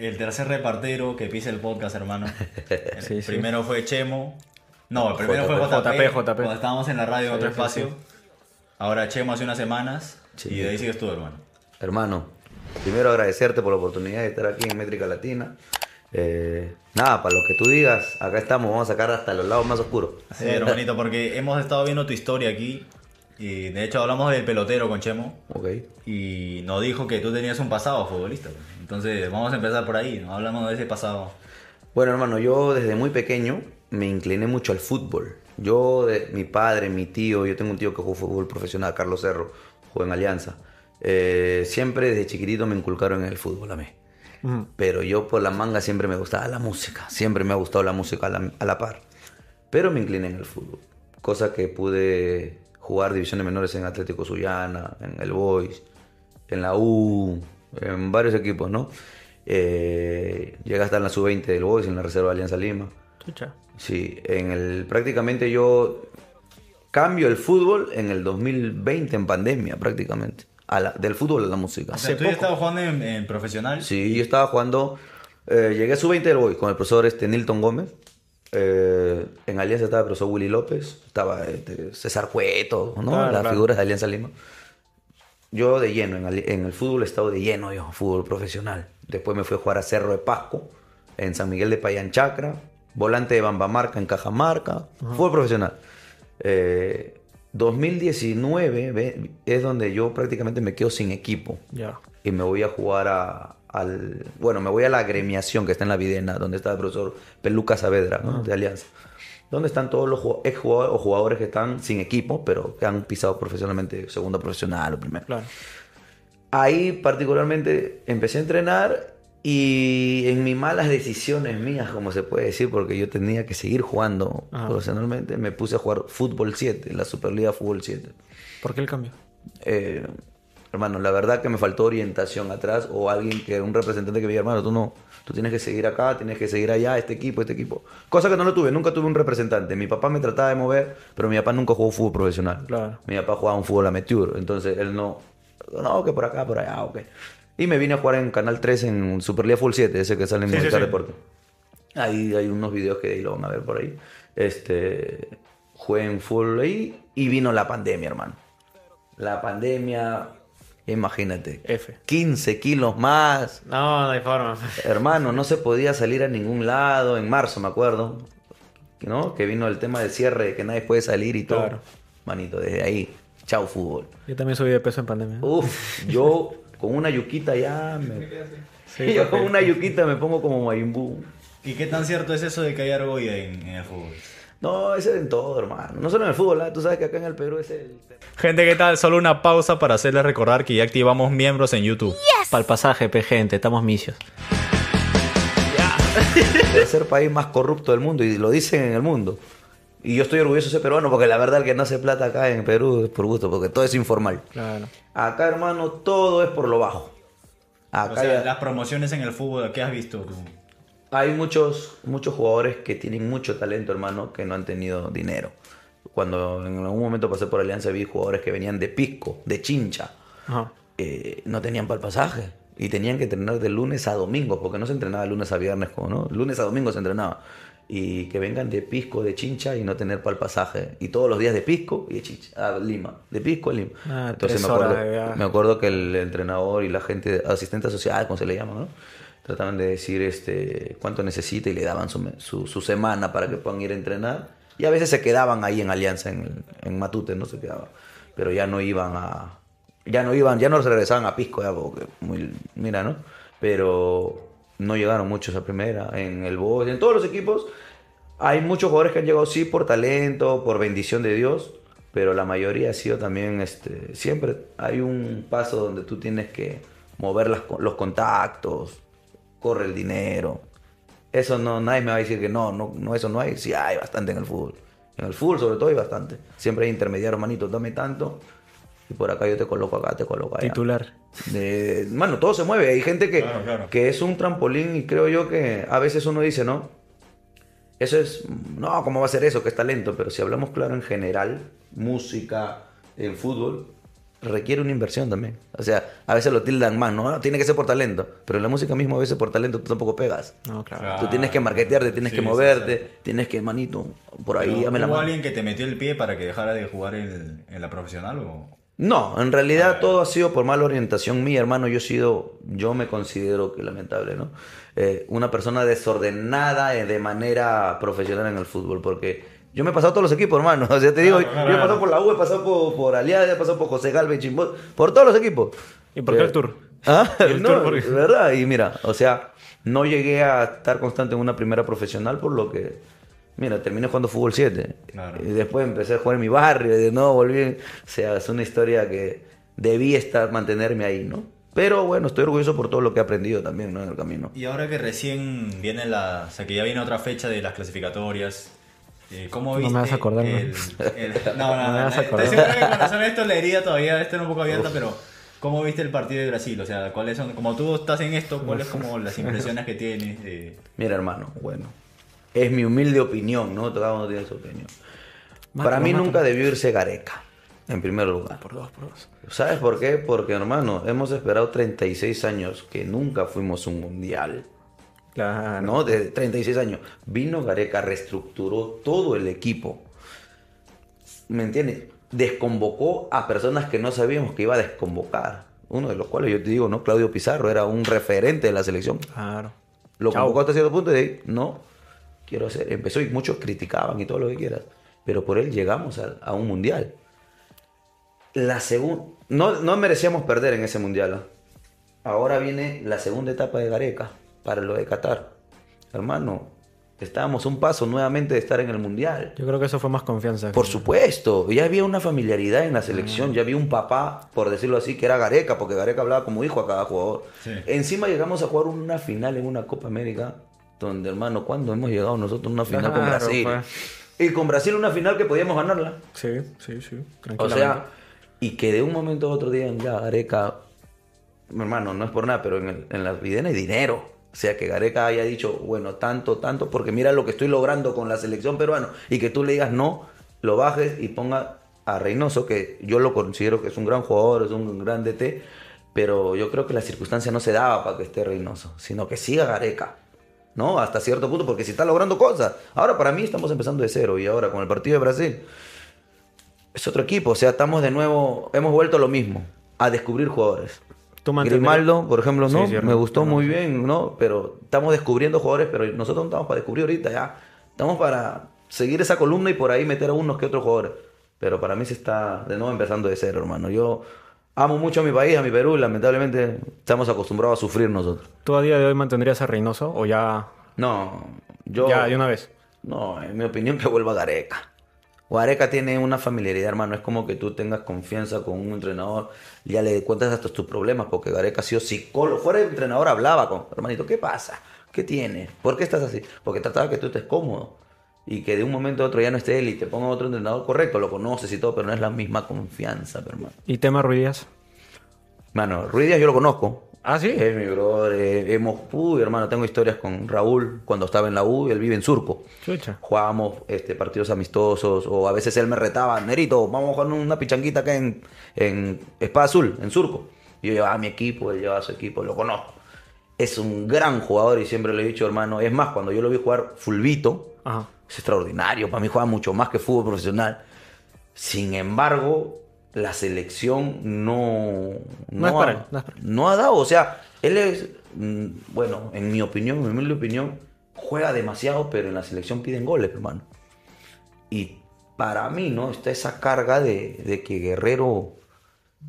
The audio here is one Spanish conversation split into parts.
el tercer repartero que pisa el podcast, hermano. El Sí, sí. primero fue Chemo. No, el primero fue JP, JP, JP. Cuando estábamos en la radio en Sí, otro sí, espacio. sí. Ahora Chemo hace unas semanas. Sí. Y de ahí sigues tú, hermano. Hermano, primero agradecerte por la oportunidad de estar aquí en Métrica Latina. Eh, nada, para lo que tú digas, acá estamos, vamos a sacar hasta los lados más oscuros. Sí, hermanito, porque hemos estado viendo tu historia aquí. Y de hecho hablamos del pelotero con Chemo. Ok. Y nos dijo que tú tenías un pasado futbolista. Entonces vamos a empezar por ahí, ¿no? Hablamos de ese pasado. Bueno, hermano, yo desde muy pequeño me incliné mucho al fútbol. Yo, de, mi padre, mi tío, yo tengo un tío que jugó fútbol profesional, Carlos Cerro, jugó en Alianza. Eh, siempre desde chiquitito me inculcaron en el fútbol a mí. Pero yo por la manga siempre me gustaba la música, siempre me ha gustado la música a la, a la par. Pero me incliné en el fútbol, cosa que pude jugar divisiones menores en Atlético Sullana, en el Boys, en la U, en varios equipos, ¿no? Eh, llegué hasta en la sub-20 del Boys, en la reserva de Alianza Lima. Chucha. Sí, en el, prácticamente yo cambio el fútbol en el 2020 en pandemia, prácticamente. A la- del fútbol a la música. O sea, tú ya estabas jugando en, en profesional. Sí, yo estaba jugando. eh, llegué a su 20 del Boy con el profesor este, Nilton Gómez. Eh, en Alianza estaba profesor Willy López. Estaba este, César Cueto, ¿no? Claro, Las claro. figuras de Alianza Lima. Yo de lleno, en, en el fútbol he estado de lleno, yo, fútbol profesional. Después me fui a jugar a Cerro de Pasco, en San Miguel de Payán Chacra, volante de Bambamarca en Cajamarca, fútbol profesional. Eh, 2019 ve, es donde yo prácticamente me quedo sin equipo Ya. y me voy a jugar a, al... Bueno, me voy a la agremiación que está en la Videna, donde está el profesor Peluca Saavedra, ¿no? de Alianza. Donde están todos los ex jugadores o jugadores que están sin equipo, pero que han pisado profesionalmente segunda profesional o primera. Claro. Ahí particularmente empecé a entrenar y en mis malas decisiones mías, como se puede decir, porque yo tenía que seguir jugando Ajá. profesionalmente, me puse a jugar Fútbol 7, la Superliga Fútbol 7. ¿Por qué el cambio? Eh, hermano, la verdad que me faltó orientación atrás o alguien que, un representante que me diga, hermano, tú no, tú tienes que seguir acá, tienes que seguir allá, este equipo, este equipo. Cosa que no lo tuve, nunca tuve un representante. Mi papá me trataba de mover, pero mi papá nunca jugó fútbol profesional. Claro. Mi papá jugaba un fútbol amateur, entonces él no, no, que por acá, por allá, ok. Y me vine a jugar en Canal 3 en Superliga Full 7, ese que sale en Sí, sí, Movistar sí. Deporte. Ahí hay unos videos que ahí lo van a ver por ahí. Este, jugué en full ahí y vino la pandemia, hermano. La pandemia, imagínate. F. 15 kilos más. No, no hay forma. Hermano, no se podía salir a ningún lado. En marzo, me acuerdo. ¿No? Que vino el tema del cierre, que nadie puede salir y todo. Claro. Manito, desde ahí. Chao, fútbol. Yo también subí de peso en pandemia. Uf, yo con una yuquita ya me... Sí, yo con una yuquita me pongo como Mayimbu. ¿Y qué tan cierto es eso de que hay argolla en, en el fútbol? No, ese es en todo, hermano. No solo en el fútbol, ¿ah? tú sabes que acá en el Perú es el... Gente, ¿qué tal? Solo una pausa para hacerles recordar que ya activamos miembros en YouTube. Para el pasaje, pe, gente, estamos misios. tercer país más corrupto del mundo y lo dicen en el mundo. Y yo estoy orgulloso de ser peruano porque la verdad el que no hace plata acá en Perú es por gusto, porque todo es informal. Claro. Acá, hermano, todo es por lo bajo. Acá O sea, ya- las promociones en el fútbol, ¿qué has visto tú? hay muchos, muchos jugadores que tienen mucho talento, hermano, que no han tenido dinero. Cuando en algún momento pasé por Alianza vi jugadores que venían de Pisco, de Chincha, Ajá. eh, no tenían para el pasaje. Y tenían que entrenar de lunes a domingo, porque no se entrenaba de lunes a viernes, como, ¿no? Lunes a domingo se entrenaba. Y que vengan de Pisco, de Chincha y no tener para el pasaje. Y todos los días de Pisco y de Chincha, a Lima. De Pisco a Lima. Ah, Entonces me acuerdo, me acuerdo que el entrenador y la gente, asistente social, como se le llama, ¿no? Trataban de decir este, cuánto necesita y le daban su, su semana para que puedan ir a entrenar. Y a veces se quedaban ahí en Alianza, en, en Matute, no se quedaban. Pero ya no iban a, ya no iban, ya no regresaban a Pisco, ya, porque muy, mira, ¿no? Pero no llegaron muchos a primera, en el Boys, en todos los equipos. Hay muchos jugadores que han llegado sí por talento, por bendición de Dios, pero la mayoría ha sido también, este, siempre hay un paso donde tú tienes que mover las los contactos, corre el dinero. Eso no, nadie me va a decir que no, no, no, eso no hay. Sí, hay bastante en el fútbol. En el fútbol sobre todo hay bastante. Siempre hay intermediarios, manito, dame tanto. Y por acá yo te coloco acá, te coloco allá. Titular. De, mano, todo se mueve. Hay gente que, Claro, claro. que es un trampolín y creo yo que a veces uno dice, no, eso es, no, ¿cómo va a ser eso? Que es talento. Pero si hablamos claro en general, música, en fútbol, requiere una inversión también. O sea, a veces lo tildan más, ¿no? Tiene que ser por talento. Pero en la música mismo a veces por talento tú tampoco pegas. No, claro. Claro. Tú tienes que marketearte, tienes Sí, que moverte, sí. tienes que, manito, por ahí, dame la ¿Hubo mano. alguien que te metió el pie para que dejara de jugar el- en la profesional o...? No, en realidad todo ha sido por mala orientación mía, hermano. Yo he sido, yo me considero que lamentable, ¿no? Eh, una persona desordenada eh, de manera profesional en el fútbol, porque yo me he pasado todos los equipos, hermano. O sea, te digo, Claro, claro, yo he pasado claro. por la U, he pasado por, por Alianza, he pasado por José Galvez, Chimbó, por todos los equipos. ¿Y por qué Eh, el tour? ¿Ah? ¿Y el no, tour por qué? ¿verdad? Y mira, o sea, no llegué a estar constante en una primera profesional por lo que, mira, terminé jugando fútbol 7. Claro. Y después empecé a jugar en mi barrio, y de nuevo volví. O sea, es una historia que debí estar, mantenerme ahí, ¿no? Pero bueno, estoy orgulloso por todo lo que he aprendido también, ¿no? En el camino. Y ahora que recién viene la... O sea, que ya viene otra fecha de las clasificatorias... eh, ¿Cómo No me viste vas a acordar, ¿no? el, el- No, no, No me vas a Estoy acordar. seguro que conocer esto la herida todavía está un poco abierta, pero... ¿Cómo viste el partido de Brasil? O sea, ¿cuáles son... Como tú estás en esto, ¿cuáles como las impresiones que tienes? de- Mira, hermano, bueno, es mi humilde opinión, ¿no? Cada uno tiene su opinión. Para mí mátalo. nunca debió irse Gareca, en primer lugar. Por dos, por dos. ¿Sabes por qué? Porque, hermano, hemos esperado 36 años que nunca fuimos un mundial. Claro. ¿no? De 36 años. Vino Gareca, reestructuró todo el equipo. ¿Me entiendes? Desconvocó a personas que no sabíamos que iba a desconvocar. Uno de los cuales yo te digo, ¿no? Claudio Pizarro era un referente de la selección. Claro. Lo Chao. convocó hasta cierto punto y de ahí, no, quiero hacer. Empezó y muchos criticaban y todo lo que quieras. Pero por él llegamos a, a un mundial. La segunda. No, no merecíamos perder en ese mundial. ¿ah? Ahora viene la segunda etapa de Gareca para lo de Qatar. Hermano, estábamos un paso nuevamente de estar en el mundial. Yo creo que eso fue más confianza. Por supuesto, ya había una familiaridad en la selección, ya había un papá, por decirlo así, que era Gareca, porque Gareca hablaba como hijo a cada jugador. Sí. Encima llegamos a jugar una final en una Copa América, donde hermano, ¿cuándo hemos llegado nosotros a una final con Brasil? pues. Y con Brasil una final que podíamos ganarla. Sí, sí, sí. O sea, y que de un momento a otro digan, ya Gareca, hermano, no es por nada, pero en, el- en la vida no hay dinero. O sea, que Gareca haya dicho, bueno, tanto, tanto, porque mira lo que estoy logrando con la selección peruana, y que tú le digas no, lo bajes y ponga a Reynoso, que yo lo considero que es un gran jugador, es un gran DT, pero yo creo que la circunstancia no se daba para que esté Reynoso, sino que siga Gareca. ¿No? Hasta cierto punto, porque si está logrando cosas. Ahora para mí estamos empezando de cero y ahora con el partido de Brasil es otro equipo. O sea, estamos de nuevo, hemos vuelto a lo mismo, a descubrir jugadores. Grimaldo, por ejemplo, no, sí, me gustó no, muy sí. bien, ¿no? Pero estamos descubriendo jugadores, pero nosotros no estamos para descubrir ahorita ya. Estamos para seguir esa columna y por ahí meter a unos que otros jugadores. Pero para mí se está de nuevo empezando de cero, hermano. Yo amo mucho a mi país, a mi Perú, lamentablemente estamos acostumbrados a sufrir nosotros. ¿Tú a día de hoy mantendrías a Reynoso o ya, No, yo... ya de una vez? No, en mi opinión que vuelva Gareca. Gareca tiene una familiaridad, hermano. Es como que tú tengas confianza con un entrenador, ya le cuentas hasta tus problemas, porque Gareca ha sido psicólogo. Fuera de entrenador hablaba con, hermanito, ¿qué pasa? ¿Qué tienes? ¿Por qué estás así? Porque trataba que tú estés cómodo y que de un momento a otro ya no esté él y te ponga otro entrenador correcto, lo conoces y todo, pero no es la misma confianza, hermano. ¿Y tema Ruidías? Mano, Ruiz Díaz yo lo conozco. Ah, sí. Es mi brother. hemos, uy, hermano, tengo historias con Raúl cuando estaba en la U y él vive en Surco. Chucha. Jugábamos este, partidos amistosos o a veces él me retaba, Nerito, vamos a jugar una pichanguita acá en, en Espada Azul, en Surco. Y yo llevaba a mi equipo, él llevaba a su equipo, lo conozco. Es un gran jugador y siempre le he dicho, hermano, es más, cuando yo lo vi jugar fulvito, Ajá. Es extraordinario, para mí juega mucho más que fútbol profesional. Sin embargo, la selección no, No es para ha, él, no es para él. no ha dado. O sea, él es, mm, bueno, en mi opinión, en mi humilde opinión, juega demasiado, pero en la selección piden goles, hermano. Y para mí, ¿no? Está esa carga de, de que Guerrero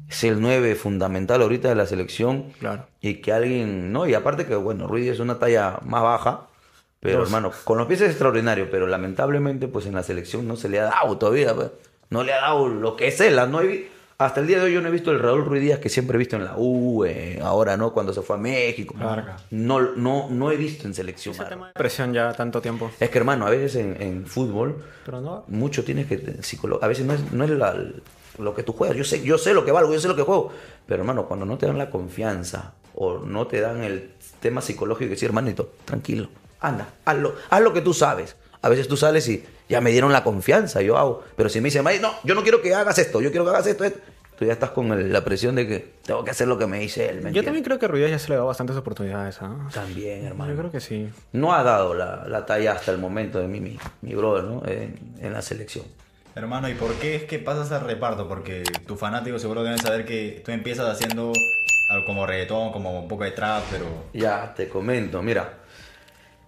es el 9 fundamental ahorita de la selección. Claro. Y que alguien, ¿no? Y aparte que, bueno, Ruiz es una talla más baja. Pero, Dos. hermano, con los pies es extraordinario, pero lamentablemente, pues en la selección no se le ha dado todavía, pues. No le ha dado lo que es él. No he vi- Hasta el día de hoy yo no he visto el Raúl Ruiz Díaz que siempre he visto en la U, eh, ahora, ¿no? Cuando se fue a México. Larga. No, no, no he visto en selección. Ese Marco. tema de presión ya tanto tiempo. Es que, hermano, a veces en, en fútbol Pero no. mucho tienes que a veces no es, no es la- lo que tú juegas yo sé yo sé lo que valgo yo sé lo que juego pero hermano cuando no te dan la confianza o no te dan el tema psicológico y decir hermanito tranquilo anda hazlo haz lo que tú sabes a veces tú sales y ya me dieron la confianza yo hago pero si me dicen "May, no yo no quiero que hagas esto yo quiero que hagas esto, esto". Tú ya estás con el- la presión de que tengo que hacer lo que me dice él. ¿me Yo también creo que Ruidías ya se le da bastantes oportunidades. ¿ah? También, hermano. Yo creo que sí. No ha dado la, la talla hasta el momento de mi, mi, mi brother, ¿no? En, en la selección. Hermano, ¿y por qué es que pasas al reparto? Porque tus fanáticos seguro deben saber que tú empiezas haciendo algo como reggaetón, como un poco de trap, pero... Ya, te comento. Mira,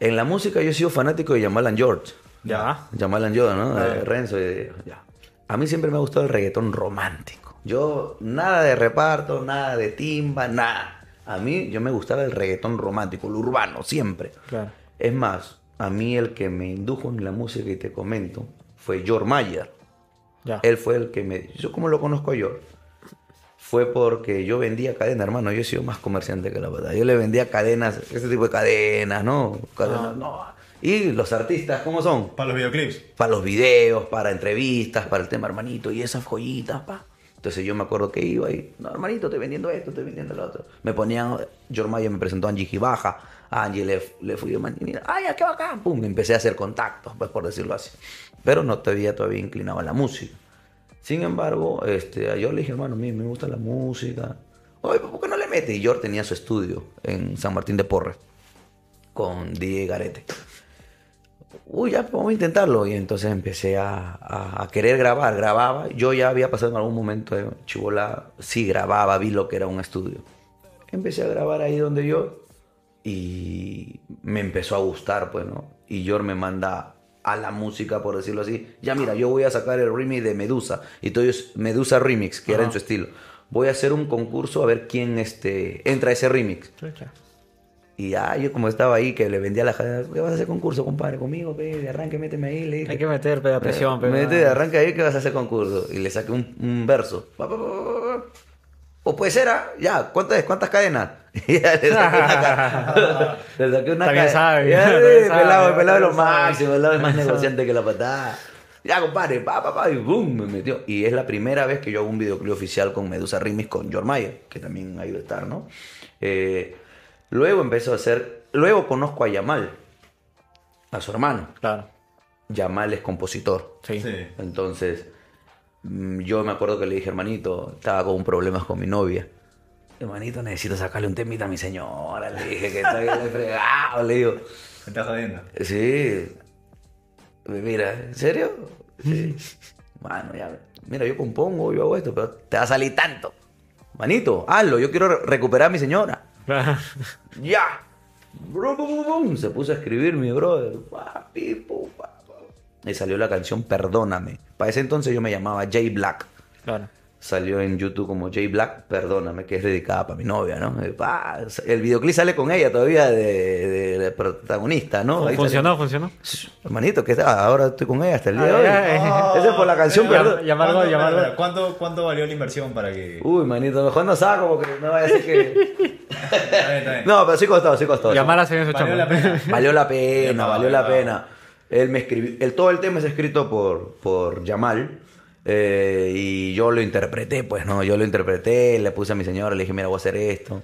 en la música yo he sido fanático de Jamal and George. Ya. Jamal and George, ¿no? De Renzo. y ya. A mí siempre me ha gustado el reggaetón romántico. Yo, nada de reparto, nada de timba, nada. A mí, yo me gustaba el reggaetón romántico, el urbano, siempre. Claro. Es más, a mí el que me indujo en la música y te comento fue George Mayer. Ya. Él fue el que me... Yo como lo conozco a George. Fue porque yo vendía cadenas, hermano. Yo he sido más comerciante que la verdad. Yo le vendía cadenas, ese tipo de cadenas, ¿no? Cadenas, Ah. no. Y los artistas, ¿cómo son? Para los videoclips. Para los videos, para entrevistas, para el tema hermanito y esas joyitas, pa. Entonces yo me acuerdo que iba y, no, hermanito, estoy vendiendo esto, estoy vendiendo lo otro. Me ponían, George Mayer me presentó a Angie Gibaja, a Angie le, le fui yo, man, y mira, ay, qué bacán, pum, empecé a hacer contactos, pues por decirlo así. Pero no te veía todavía inclinado a la música. Sin embargo, este, yo le dije, hermano, a mí me gusta la música. Oye, ¿por qué no le mete? Y George tenía su estudio en San Martín de Porres con DJ Garete. Uy, ya, vamos a intentarlo. Y entonces empecé a, a- a querer grabar, grababa. Yo ya había pasado en algún momento de Chibola, sí grababa, vi lo que era un estudio. Empecé a grabar ahí donde yo y me empezó a gustar, pues, ¿no? Y George me manda a la música, por decirlo así. Ya, mira, yo voy a sacar el remix de Medusa. Y todo es Medusa Remix, que era en su estilo. Voy a hacer un concurso a ver quién este, entra a ese remix. Y ya, yo como estaba ahí, que le vendía la jadena, ¿qué vas a hacer concurso, compadre? Conmigo, pe, de arranque, méteme ahí. Le dije, Hay que meter pe, presión. pe, Métete ¿no? de arranque ahí que vas a hacer concurso. Y le saqué un, un verso. Pa, pa, pa, pa, pa. O puede ser, ah, ya, ¿cuántas, cuántas cadenas? Y ya le saqué una cadena. le saqué una cadena. sabe, Ya, sí, pelado, el pelado es lo máximo, el pelado es más negociante que la patada. Ya, compadre, pa, pa, pa, y boom, me metió. Y es la primera vez que yo hago un videoclip oficial con Medusa Remix con George Mayer, que también ha ido a estar, ¿no? Eh, luego empezó a hacer, luego conozco a Yamal, a su hermano. Claro. Yamal es compositor. Sí. Sí. Entonces, yo me acuerdo que le dije, hermanito, estaba con problemas con mi novia. Hermanito, necesito sacarle un temita a mi señora. Le dije que está bien fregado. Le digo, Me estás jodiendo. sí. Mira, ¿en serio? Sí. Mano, ya. Mira, yo compongo, yo hago esto, pero te va a salir tanto. Manito, hazlo, yo quiero re- recuperar a mi señora. ¡Ya! Se puso a escribir mi brother. Y salió la canción Perdóname. Para ese entonces yo me llamaba Jay Black. Claro. Salió en YouTube como Jay Black, Perdóname, que es dedicada para mi novia, ¿no? Eh, pa, El videoclip sale con ella todavía de, de- de protagonista, ¿no? Ahí Funcionó, funcionó. Hermanito, que ahora estoy con ella hasta el día de Ah, hoy. ya, Esa es por la canción, perdón. Llamarlo, ¿Cuánto, llamarlo. ¿cuánto, ¿Cuánto valió la inversión para que...? Uy, manito, mejor no saco porque no vaya a ser que... Está bien, está bien. No, pero sí costó, sí costó. Llamar a Valió la pena. Valió la pena, valió la pena. Él me escribió, el, todo el tema es escrito por, por Yamal. eh, y yo lo interpreté, pues, ¿no? Yo lo interpreté, le puse a mi señora, le dije, mira, voy a hacer esto.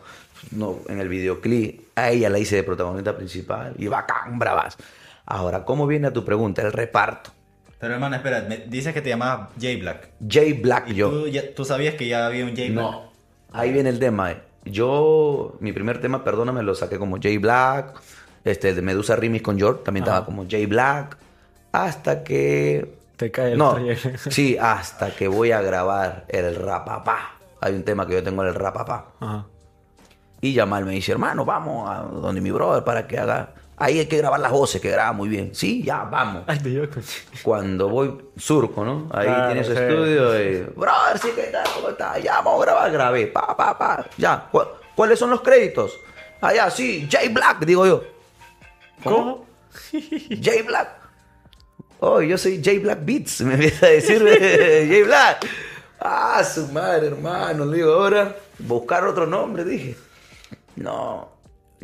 No, en el videoclip, a ella la hice de protagonista principal. Y bacán, bravas. Ahora, ¿cómo viene a tu pregunta? El reparto. Pero hermano, espera, me dices que te llamabas Jay Black. Jay Black, ¿Y yo. tú, ya- tú sabías que ya había un Jay Black? No, ahí viene el tema. eh. Yo, mi primer tema, perdóname, lo saqué como Jay Black. Este, de Medusa Remix con George, también estaba como Jay Black. Hasta que. Te cae el No, sí, hasta que voy a grabar el rapapá. Hay un tema que yo tengo en el rapapá. Ajá. Y Yamal me dice, hermano, vamos a donde mi brother para que haga. Ahí hay que grabar las voces, que graba muy bien. Sí, ya, vamos. Ay, te Cuando voy surco, ¿no? Ahí Claro, tiene su sí. estudio y, brother, sí, ¿qué tal? ¿Cómo está? Ya, vamos a grabar, grabé, pa, pa, pa, ya. ¿Cu- ¿Cuáles son los créditos? Allá, sí, Jay Black, digo yo. ¿Cómo? Jay Black. Oh, yo soy Jay Black Beats, me empieza a decir Jay Black. Ah, su madre, hermano. Le digo, ahora, buscar otro nombre, dije. No,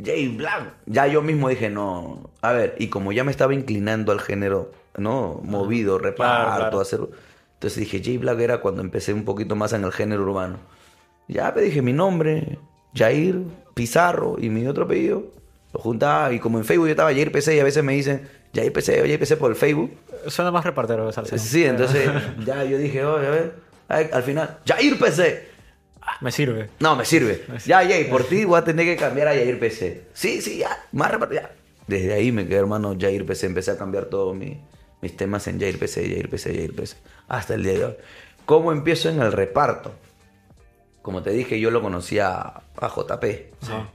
Jay Black. Ya yo mismo dije, no. A ver, y como ya me estaba inclinando al género, ¿no? Movido, reparto, claro. hacer. Entonces dije, Jay Black era cuando empecé un poquito más en el género urbano. Ya me dije mi nombre, Jair Pizarro, y mi otro apellido. Lo juntaba, y como en Facebook yo estaba Jair PC, y a veces me dicen Jair PC, Jair PC por el Facebook. Suena más repartero de salsa. Sí, entonces ya yo dije, oye, a ver, al final, Jair PC. Me sirve. No, me sirve. Ya, Jair, por ti voy a tener que cambiar a Jair PC. Sí, sí, ya, más reparto, ya. Desde ahí me quedé, hermano, Jair PC. Empecé a cambiar todos mi- mis temas en Jair PC, Jair PC, Jair PC. Hasta el día de hoy. ¿Cómo empiezo en el reparto? Como te dije, yo lo conocía a, JP. Ajá.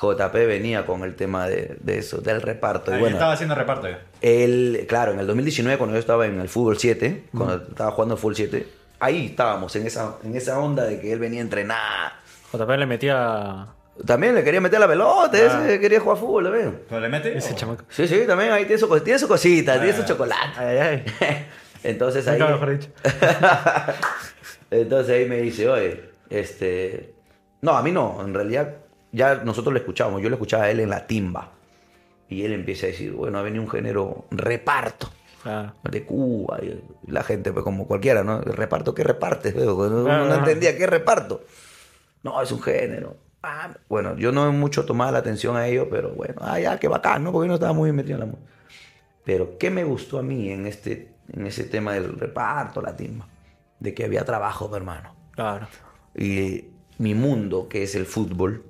JP venía con el tema de, de eso, del reparto. Y bueno, estaba haciendo reparto ya. él, claro, en el 2019, cuando yo estaba en el fútbol 7, cuando estaba jugando al fútbol 7, ahí estábamos, en esa, en esa onda de que él venía a entrenar. JP le metía También le quería meter la pelota, Ah. ese quería jugar fútbol también. ¿Pero le mete? ese chamaco. Sí, sí, también ahí tiene su, tiene su cosita, tiene su Ah. chocolate. Ay, ay, ay. Entonces ahí, Nunca mejor dicho. entonces ahí me dice, oye, este... No, a mí no, en realidad ya nosotros lo escuchábamos, yo lo escuchaba a él en la timba. Y él empieza a decir, bueno, ha venido un género reparto. De Cuba y la gente pues como cualquiera, ¿no? El reparto, ¿qué repartes? No entendía qué reparto. No, es un género. Ah, bueno, yo no mucho tomaba la atención a ello, pero bueno, ah, ya, qué bacán, ¿no? Porque yo no estaba muy metido en la música. Pero, ¿qué me gustó a mí en, este, en ese tema del reparto, la timba? De que había trabajo, hermano. Claro. Y mi mundo, que es el fútbol,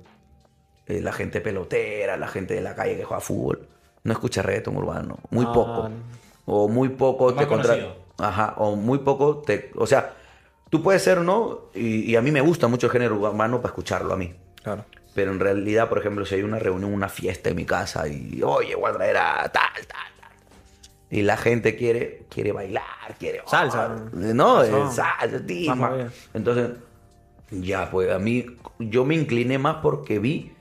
eh, la gente pelotera, la gente de la calle que juega fútbol, no escucha reggaetón urbano. Muy Ah, poco. O muy poco te contra... Ajá, o muy poco te... O sea, tú puedes ser, ¿no? Y, y a mí me gusta mucho el género urbano para escucharlo a mí. Claro. Pero en realidad, por ejemplo, si hay una reunión, una fiesta en mi casa y, oye, voy a traer a tal, tal, tal. Y la gente quiere, quiere bailar, quiere... Salsa. No, es salsa, movida. Entonces, ya, pues a mí, yo me incliné más porque vi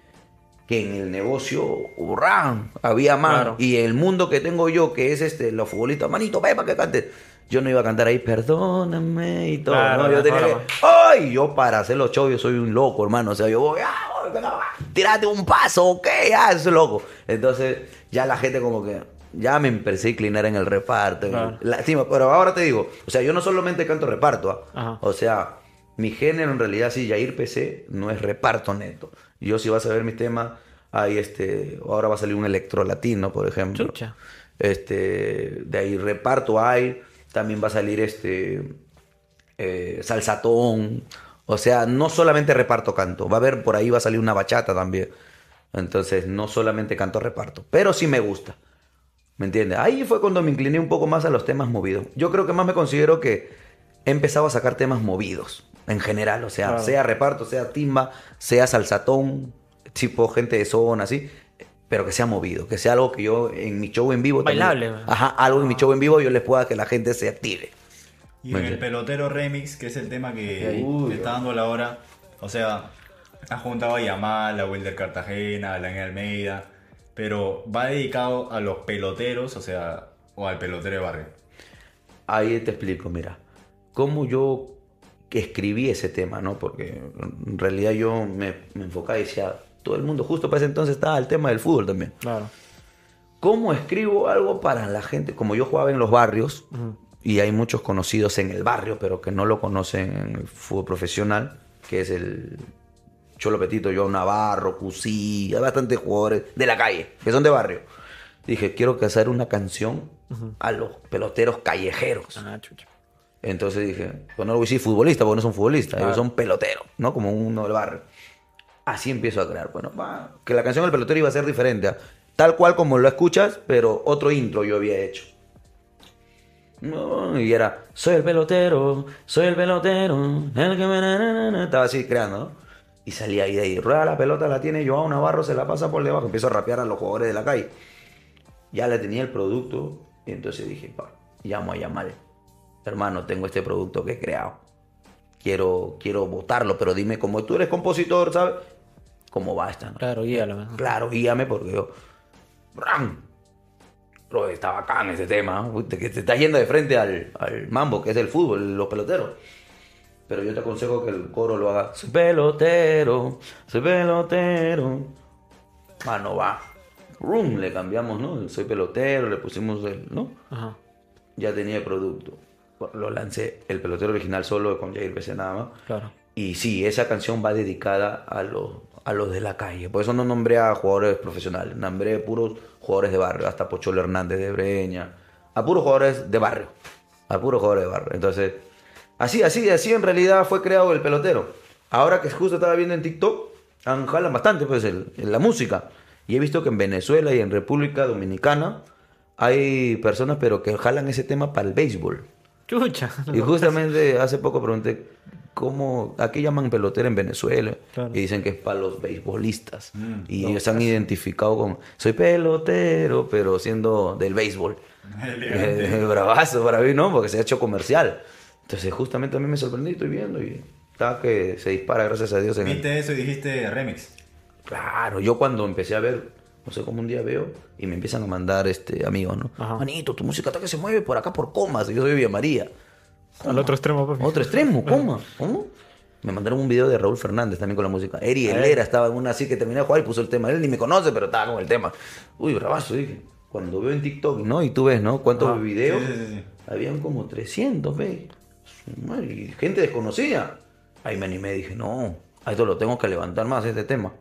que en el negocio, hurrán, había más. Claro. Y el mundo que tengo yo, que es este, los futbolistas, manito, ve para que cante. Yo no iba a cantar ahí, perdóname y todo. Claro, ¿no? Yo tenía que. ¡ay! Yo para hacer los shows, yo soy un loco, hermano. O sea, yo voy, ¡ah! Tírate un paso, ok, ya, es loco. Entonces, ya la gente como que. Ya me empecé a inclinar en el reparto. en Claro. la- sí, pero ahora te digo, o sea, yo no solamente canto reparto, ¿ah? O sea, mi género en realidad sí, Yair PC no es reparto neto. Yo si vas a ver mis temas, hay este, ahora va a salir un electro latino, por ejemplo. Chucha. Este, de ahí reparto hay, también va a salir este eh, salsatón. O sea, no solamente reparto canto, va a haber por ahí va a salir una bachata también. Entonces, no solamente canto reparto, pero sí me gusta. ¿Me entiendes? Ahí fue cuando me incliné un poco más a los temas movidos. Yo creo que más me considero que he empezado a sacar temas movidos en general. O sea, Claro. sea reparto, sea timba, sea salsatón, tipo gente de zona, así. Pero que sea movido, que sea algo que yo en mi show en vivo. también- Bailable, man. ajá, algo en mi show en vivo yo les pueda que la gente se active. Y en el pelotero remix, que es el tema que Uy, le está dando la hora, o sea, ha juntado a Yamal, a Wilder Cartagena, a Daniel Almeida, pero va dedicado a los peloteros, o sea, o al pelotero de barrio. Ahí te explico, mira, cómo yo escribí ese tema, ¿no? Porque en realidad yo me, me enfocaba y decía, todo el mundo, justo para ese entonces estaba el tema del fútbol también. Claro. ¿Cómo escribo algo para la gente? Como yo jugaba en los barrios, y hay muchos conocidos en el barrio, pero que no lo conocen en el fútbol profesional, que es el Cholo Petito, Joao Navarro, Cusí, hay bastantes jugadores de la calle, que son de barrio. Dije, quiero que hacer una canción a los peloteros callejeros. Ah, chucha. Entonces dije, pues no lo voy a decir futbolista, porque no son futbolistas, ellos Claro. son peloteros, ¿no? Como uno del barrio. Así empiezo a crear. Bueno, que la canción del pelotero iba a ser diferente. Tal cual como lo escuchas, pero otro intro yo había hecho. Y era, soy el pelotero, soy el pelotero, el que me... na, na, na, na". Estaba así creando, ¿no? Y salía ahí de ahí, rueda la pelota, la tiene Joao Navarro, se la pasa por debajo. Empiezo a rapear a los jugadores de la calle. Ya le tenía el producto, y entonces dije, pa, llamo a Yamal. Hermano, tengo este producto que he creado. Quiero, quiero votarlo, pero dime, como tú eres compositor, ¿sabes? ¿Cómo va esta? no? Claro, guíalo. man. Claro, guíame porque yo. ¡Ram! Bro, está bacán ese tema. Puta, Que te estás yendo de frente al, al mambo, que es el fútbol, los peloteros. Pero yo te aconsejo que el coro lo haga. Soy pelotero, soy pelotero. Mano, va. Rum, le cambiamos, ¿no? Soy pelotero, le pusimos el, ¿no? Ajá. Ya tenía el producto. Lo lancé, el pelotero original solo con Jair PC nada más. Claro. Y sí, esa canción va dedicada a los, a los de la calle. Por eso no nombré a jugadores profesionales, nombré puros jugadores de barrio, hasta Pocholo Hernández de Breña, a puros jugadores de barrio, a puros jugadores de barrio. Entonces, Así, así, así en realidad fue creado el pelotero. Ahora que justo estaba viendo en TikTok, jalan bastante pues el- la música. Y he visto que en Venezuela y en República Dominicana hay personas pero que jalan ese tema para el béisbol. Chucha. Y justamente hace poco pregunté cómo, ¿a qué llaman pelotero en Venezuela? Claro. Y dicen que es para los beisbolistas. Mm, y no, ellos se han identificado con, soy pelotero, pero siendo del béisbol. Eh, bravazo para mí, ¿no? Porque se ha hecho comercial. Entonces justamente a mí me sorprendí, estoy viendo y está que se dispara, gracias a Dios. En el- Viste eso y dijiste remix. Claro, yo cuando empecé a ver, no sé cómo un día veo, y me empiezan a mandar este amigos, ¿no? Ajá. Manito, tu música está que se mueve por acá por comas, y yo soy Villa María. Al otro extremo, papi. Otro extremo, coma. ¿Cómo? Me mandaron un video de Raúl Fernández también con la música. Eri. Helera estaba en una así que terminé de jugar y puso el tema. Él ni me conoce, pero estaba con el tema. Uy, bravazo, dije. Cuando veo en TikTok, ¿no? Y tú ves, ¿no? ¿Cuántos Ah, videos? sí, sí, sí. Habían como 300, ve. Y gente desconocida. Ahí me animé, dije, no, a esto lo tengo que levantar más, este tema.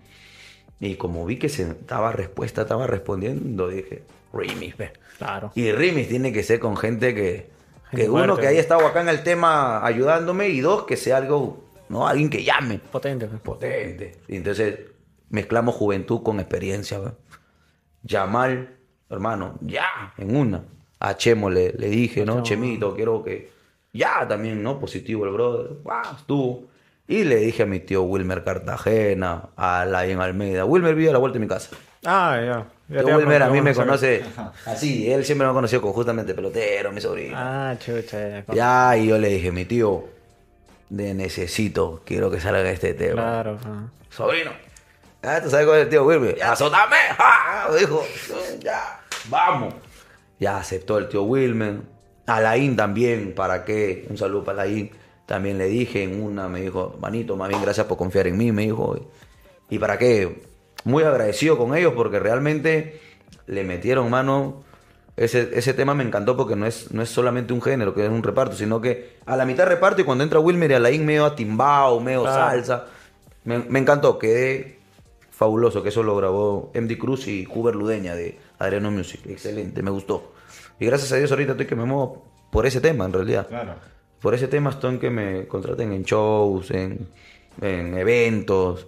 Y como vi que se estaba respuesta, estaba respondiendo, dije, remix, ve. Claro. Y remix tiene que ser con gente que, que uno que haya estado acá en el tema ayudándome y dos que sea algo, ¿no? Alguien que llame. Potente. Potente. Y entonces mezclamos juventud con experiencia. ¿ve? Yamal, hermano, ya, en una. A Chemo le, le dije, ¿no? Chemo. Chemito, quiero que. Ya también, ¿no? Positivo el brother. ¡Wow! Estuvo. Y le dije a mi tío Wilmer Cartagena, a Lain Almeida. Wilmer vive a la vuelta de mi casa. Ah, ya. Ya Tío te Wilmer a mí me conoce así. Él siempre me ha conocido con justamente pelotero, mi sobrino. Ah, chucha. ya. Ya, y yo le dije, mi tío, de necesito, quiero que salga este tema. Claro. ah. Sobrino. Ah, ¿tú sabes cuál es el tío Wilmer? ¡Azótame! ¡Ja! Dijo, ya, vamos. Ya aceptó el tío Wilmer. Alain también, ¿para qué? Un saludo para Alain. También le dije en una, me dijo, manito, más bien gracias por confiar en mí, me dijo. ¿Y para qué? Muy agradecido con ellos porque realmente le metieron mano. Ese, ese tema me encantó porque no es, no es solamente un género, que es un reparto, sino que a la mitad reparto y cuando entra Wilmer y Alain medio atimbao, medio Claro. salsa. Me, me encantó, quedé fabuloso, que eso lo grabó MD Cruz y Huber Ludeña de Adriano Music. Excelente, me gustó. Y gracias a Dios ahorita estoy que me muevo por ese tema, en realidad. Claro. Por ese tema estoy en que me contraten en shows, en, en eventos.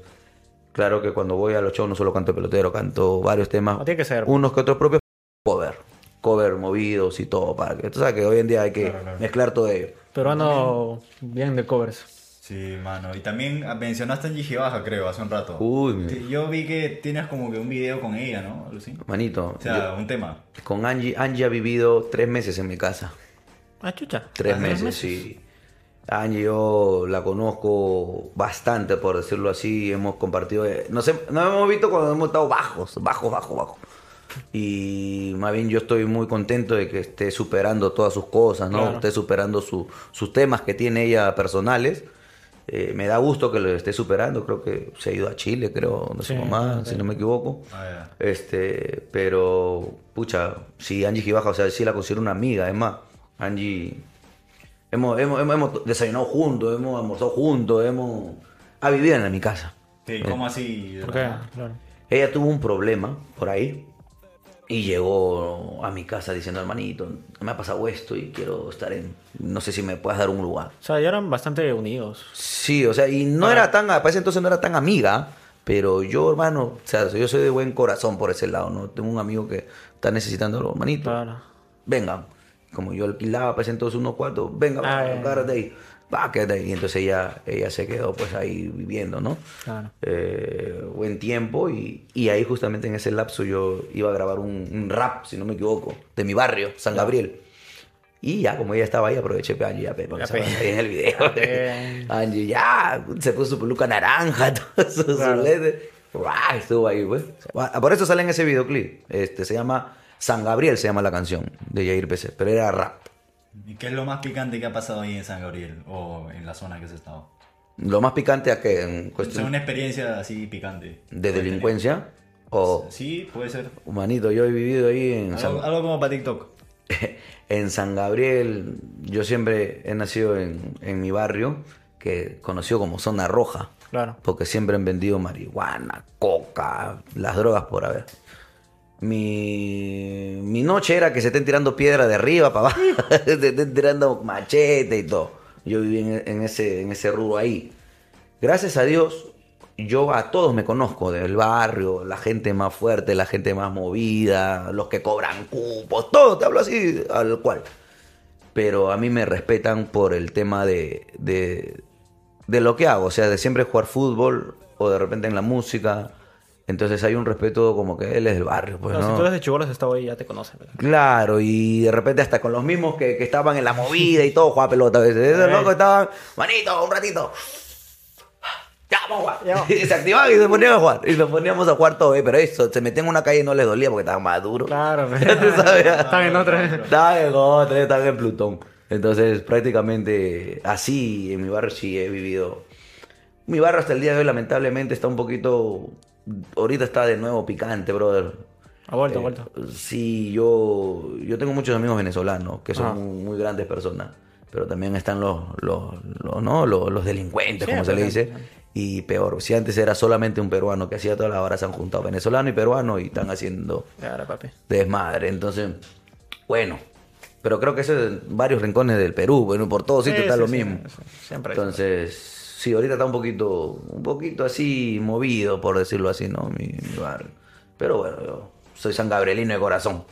Claro que cuando voy a los shows no solo canto pelotero, canto varios temas. No, tiene que ser. Unos que otros propios cover. Cover movidos y todo. Para que, tú sabes que hoy en día hay que Claro, claro. mezclar todo ello. Peruano bien de covers. Sí, mano. Y también mencionaste a Gigi Baja, creo, hace un rato. Uy, Yo vi que tienes como que un video con ella, ¿no? Así. manito. O sea, un tema. con Angie, Angie ha vivido tres meses en mi casa. Ah, chucha. Tres Ah, meses, sí. Angie yo la conozco bastante, por decirlo así. Hemos compartido... eh, Nos, nos hemos visto cuando hemos estado bajos, bajos, bajos, bajos. Y más bien yo estoy muy contento de que esté superando todas sus cosas, ¿no? Claro. Esté superando su- sus temas que tiene ella personales. Eh, me da gusto que lo esté superando. Creo que se ha ido a Chile, creo, donde su Sí, mamá, sí. si no me equivoco. Ah, Este, pero, pucha, sí, Angie Gibaja, o sea, sí la considero una amiga, es más, Angie, hemos, hemos, hemos, hemos desayunado juntos, hemos almorzado juntos, hemos, ha vivido en mi casa. Sí, ¿cómo así? ¿Por qué? Claro. Ella tuvo un problema por ahí y llegó a mi casa diciendo, hermanito, me ha pasado esto y quiero estar en, no sé si me puedes dar un lugar. O sea, ya eran bastante unidos. Sí, o sea, y no Ah. era tan, para ese entonces no era tan amiga, pero yo, hermano, o sea, yo soy de buen corazón por ese lado, ¿no? Tengo un amigo que está necesitando algo, hermanito. Claro. vengan. Como yo alquilaba para ese entonces unos cuartos, venga, Ah, agárrate ahí. Va, quédate ahí. Y entonces ella, ella se quedó pues ahí viviendo, ¿no? Claro. Eh, buen tiempo y, y ahí justamente en ese lapso yo iba a grabar un, un rap, si no me equivoco, de mi barrio, San Gabriel. Y ya, como ella estaba ahí, aproveché pe, Angie ya, para Ya, que salga ahí en el video. Angie ya, se puso su peluca naranja, todo su, su Claro. Estuvo ahí, pues. Por eso sale en ese videoclip. Este, se llama San Gabriel, se llama la canción de Jair PC, pero era rap. ¿Y qué es lo más picante que ha pasado ahí en San Gabriel o en la zona que has estado? Lo más picante a que en O sea, cuestión una experiencia así picante. de delincuencia o Sí, puede ser. humanito, yo he vivido ahí en San, Algo, algo como para TikTok. en San Gabriel. Yo siempre he nacido en, en mi barrio, que conocido como zona roja, Claro. porque siempre han vendido marihuana, coca, las drogas por haber. Mi, mi noche era que se estén tirando piedra de arriba para abajo, se estén tirando machete y todo. Yo viví en, ese, en ese rubro ahí. Gracias a Dios, yo a todos me conozco del barrio, la gente más fuerte, la gente más movida, los que cobran cupos, todo, te hablo así al cual. Pero a mí me respetan por el tema de, de, de lo que hago, o sea, de siempre jugar fútbol o de repente en la música. Entonces hay un respeto como que él es del barrio, pues, Pero ¿no? si tú desde chivolo has estado ahí, ya te conocen. ¿verdad? Claro, y de repente hasta con los mismos que, que estaban en la movida y todo, jugaba pelota a veces. Esos locos estaban, manito, un ratito. Ya, vamos a Ya. jugar. Y se activaban y se ponían a jugar. Y nos poníamos a jugar todo, eh, pero eso, se metían en una calle y no les dolía porque estaban más duros. Claro, Ya tú sabes. Están en otra. Estaban en otra, estaban en Plutón. Entonces, prácticamente así en mi barrio sí he vivido. Mi barrio hasta el día de hoy, lamentablemente, está un poquito. Ahorita está de nuevo picante, brother. Ha vuelto, ha Eh, vuelto. Sí, yo, yo tengo muchos amigos venezolanos que son muy, muy grandes personas, pero también están los, los, los, ¿no? los, los delincuentes, como se le dice, y peor. Si antes era solamente un peruano que hacía todas las horas, se han juntado venezolano y peruano y están haciendo papi. desmadre. Entonces, bueno, pero creo que eso es en varios rincones del Perú, bueno, por todos sitios está sí, lo mismo. Siempre hay. Entonces, sí, ahorita está un poquito, un poquito así movido, por decirlo así, ¿no? Mi, mi barrio. Pero bueno, yo soy san gabrielino de corazón.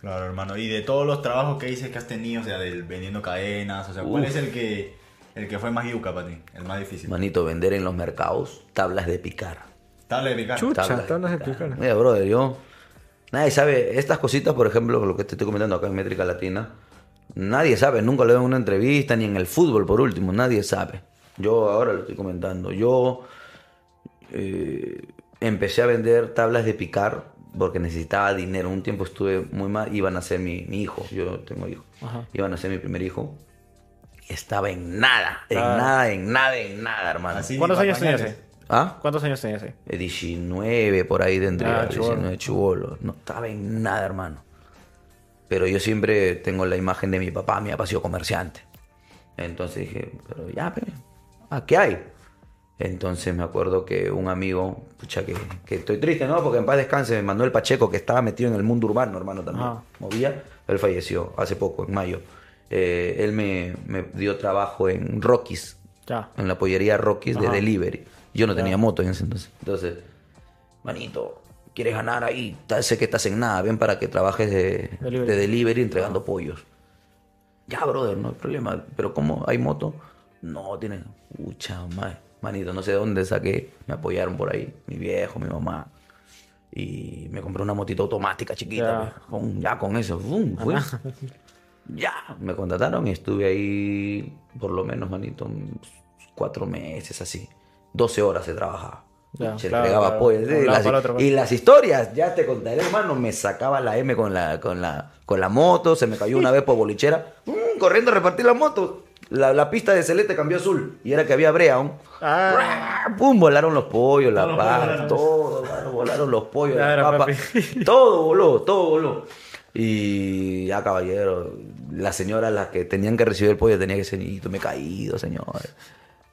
Claro, hermano. Y de todos los trabajos que dices que has tenido, o sea, del vendiendo cadenas, o sea, ¿cuál Uf. es el que el que fue más yuca para ti? El más difícil. Manito, vender en los mercados tablas de picar. Tabla de picar. Chuta. Tablas tablas de picar. Mira, brother, yo... Nadie sabe, estas cositas, por ejemplo, lo que te estoy comentando acá en Métrica Latina, nadie sabe, nunca lo veo en una entrevista, ni en el fútbol, por último, nadie sabe. Yo ahora lo estoy comentando. Yo eh, empecé a vender tablas de picar porque necesitaba dinero. Un tiempo estuve muy mal, iban a ser mi, mi hijo, yo tengo hijo, Ajá. iban a ser mi primer hijo. Estaba en nada, en nada, en nada, en nada, hermano. Así, ¿Cuántos años tenías? eh? ¿Ah? ¿Cuántos años tenías? eh? Eh, 19 por ahí tendría, Ah, chibolo. 19 chivolo. No estaba en nada, hermano. Pero yo siempre tengo la imagen de mi papá, mi papá ha sido comerciante. Entonces dije, pero ya, pe, ¿ah, qué hay? Entonces me acuerdo que un amigo, pucha, que, que estoy triste, ¿no? Porque en paz descanse, Manuel Pacheco, que estaba metido en el mundo urbano, hermano, también. Ajá. Movía, él falleció hace poco, en mayo. Eh, él me, me dio trabajo en Rockies, Ya. en la pollería Rockies de delivery. Yo no Ya. tenía moto en ese entonces. Entonces, manito, ¿quieres ganar ahí? Sé que estás en nada, ven para que trabajes de Delivery. de delivery entregando pollos. Ya, brother, no hay problema. Pero ¿cómo? ¿Hay moto? No, tiene... Pucha, ma- manito, no sé de dónde saqué. Me apoyaron por ahí, mi viejo, mi mamá. Y me compré una motito automática chiquita. Ya. pues, Con, ya con eso, fue. Ya, me contrataron y estuve ahí por lo menos, manito, cuatro meses así. 12 horas se trabajaba. Ya, se claro, entregaba. De un Y las, y las historias, ya te contaré, hermano, me sacaba la M con la, con la, con la moto, se me cayó una vez por bolichera, mm, corriendo a repartir la moto. La, la pista de celeste cambió a azul y era que había brea aún. Ah, ¡Pum! Volaron los pollos, la volaron. todo, volaron, volaron los pollos, la papa. papi. Todo voló, todo voló. Y ya, caballero, las señoras, las que tenían que recibir el pollo, tenían que ser, niñito, me he caído, señor.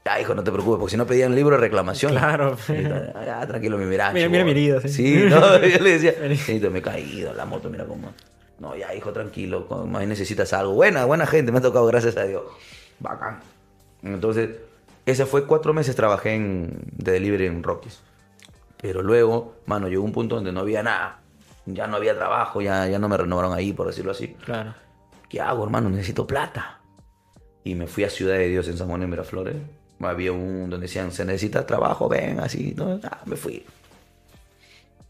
Ya, hijo, no te preocupes, porque si no pedían libro de reclamación. Claro. Ya, ya, tranquilo, mi miracho. Mira, mira mi herida, sí. Sí, no, yo le decía, señorito, me he caído, la moto, mira cómo. No, ya, hijo, tranquilo, más necesitas algo. Buena, buena gente, me ha tocado, gracias a Dios. Bacán. Entonces, ese fue cuatro meses trabajé en, de delivery en Rockies. Pero luego, mano, llegó un punto donde no había nada. Ya no había trabajo, ya, ya no me renovaron ahí, por decirlo así. claro. ¿Qué hago, hermano? Necesito plata. Y me fui a Ciudad de Dios en San Juan de Miraflores. Había un donde decían, se necesita trabajo, ven, así. No, ah, me fui.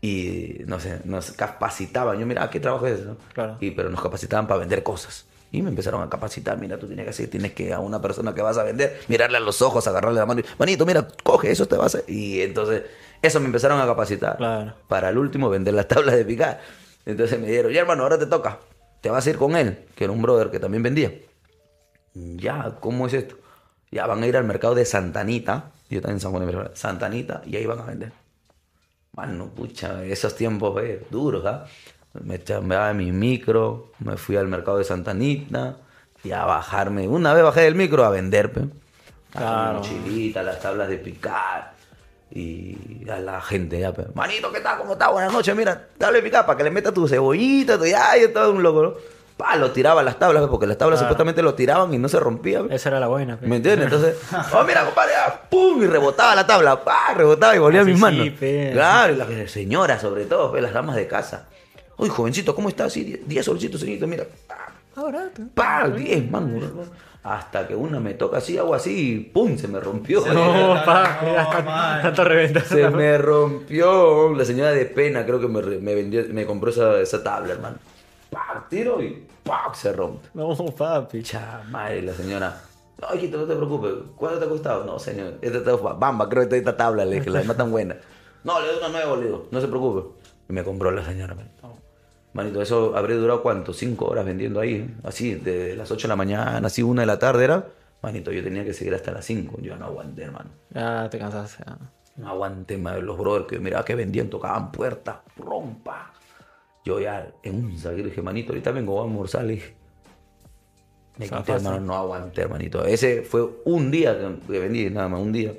Y no sé, nos capacitaban. Yo, mira, ¿qué trabajo es eso? Claro. Y, pero nos capacitaban para vender cosas. Y me empezaron a capacitar. Mira, tú tienes que hacer, tienes que a una persona que vas a vender, mirarle a los ojos, agarrarle la mano. y, Manito, mira, coge eso, te vas a. Y entonces, eso me empezaron a capacitar. Claro. Para el último, vender las tablas de picar. Entonces me dijeron, ya hermano, ahora te toca. Te vas a ir con él, que era un brother que también vendía. Ya, ¿cómo es esto? Ya van a ir al mercado de Santanita. Yo también en San Juan de Santanita, y ahí van a vender. Mano, pucha, esos tiempos eh, duros, ¿ah? Me chambeaba mi micro, me fui al mercado de Santanita y a bajarme. Una vez bajé del micro a vender, pe. Claro. la mochilita, las tablas de picar. Y a la gente ya, pe. Manito, ¿qué tal? ¿Cómo está? Buenas noches, mira, tabla de picar para que le metas tu cebollita, tu... Ay, yo estaba un loco, ¿no? pa, lo tiraba a las tablas, porque las tablas Claro. supuestamente lo tiraban y no se rompía. Esa era la buena. pe. ¿Me entiendes? Entonces, oh, mira, compadre, ah, pum, y rebotaba la tabla, pa, rebotaba y volvía a mis sí, manos. pe. Claro, y las señoras, sobre todo, las damas de casa. Uy, jovencito, ¿cómo estás? Sí, 10 solcitos, señorito, mira. Ahora, pa, 10 mangos. Hasta que una me toca así, hago así, y pum, se me rompió. No, pa, No, está reventado. Se me rompió. La señora de pena creo que me, vendió, me compró esa, esa tabla, hermano. Pa, tiro y pa, se rompe. No, papi. Cha madre, la señora. No, hijito, no te preocupes. ¿Cuánto te ha costado? No, señor. Esta está bamba, creo que esta tabla, le dije, la demás tan buena. No, le doy una nueva, le digo. No se preocupe. Y me compró la señora. man. Manito, eso habría durado cuánto? Cinco horas vendiendo ahí. ¿eh? Así, de las 8 de la mañana, así, una de la tarde era. Manito, yo tenía que seguir hasta las 5. Yo no aguanté, hermano. Ya te cansaste. ya. No aguanté más los brothers que miraba que vendían, tocaban puertas, rompa. Yo ya en un le dije, manito, ahorita vengo a almorzar, le dije. Me quité, hermano, no aguanté, hermanito. Ese fue un día que, que vendí, nada más, un día.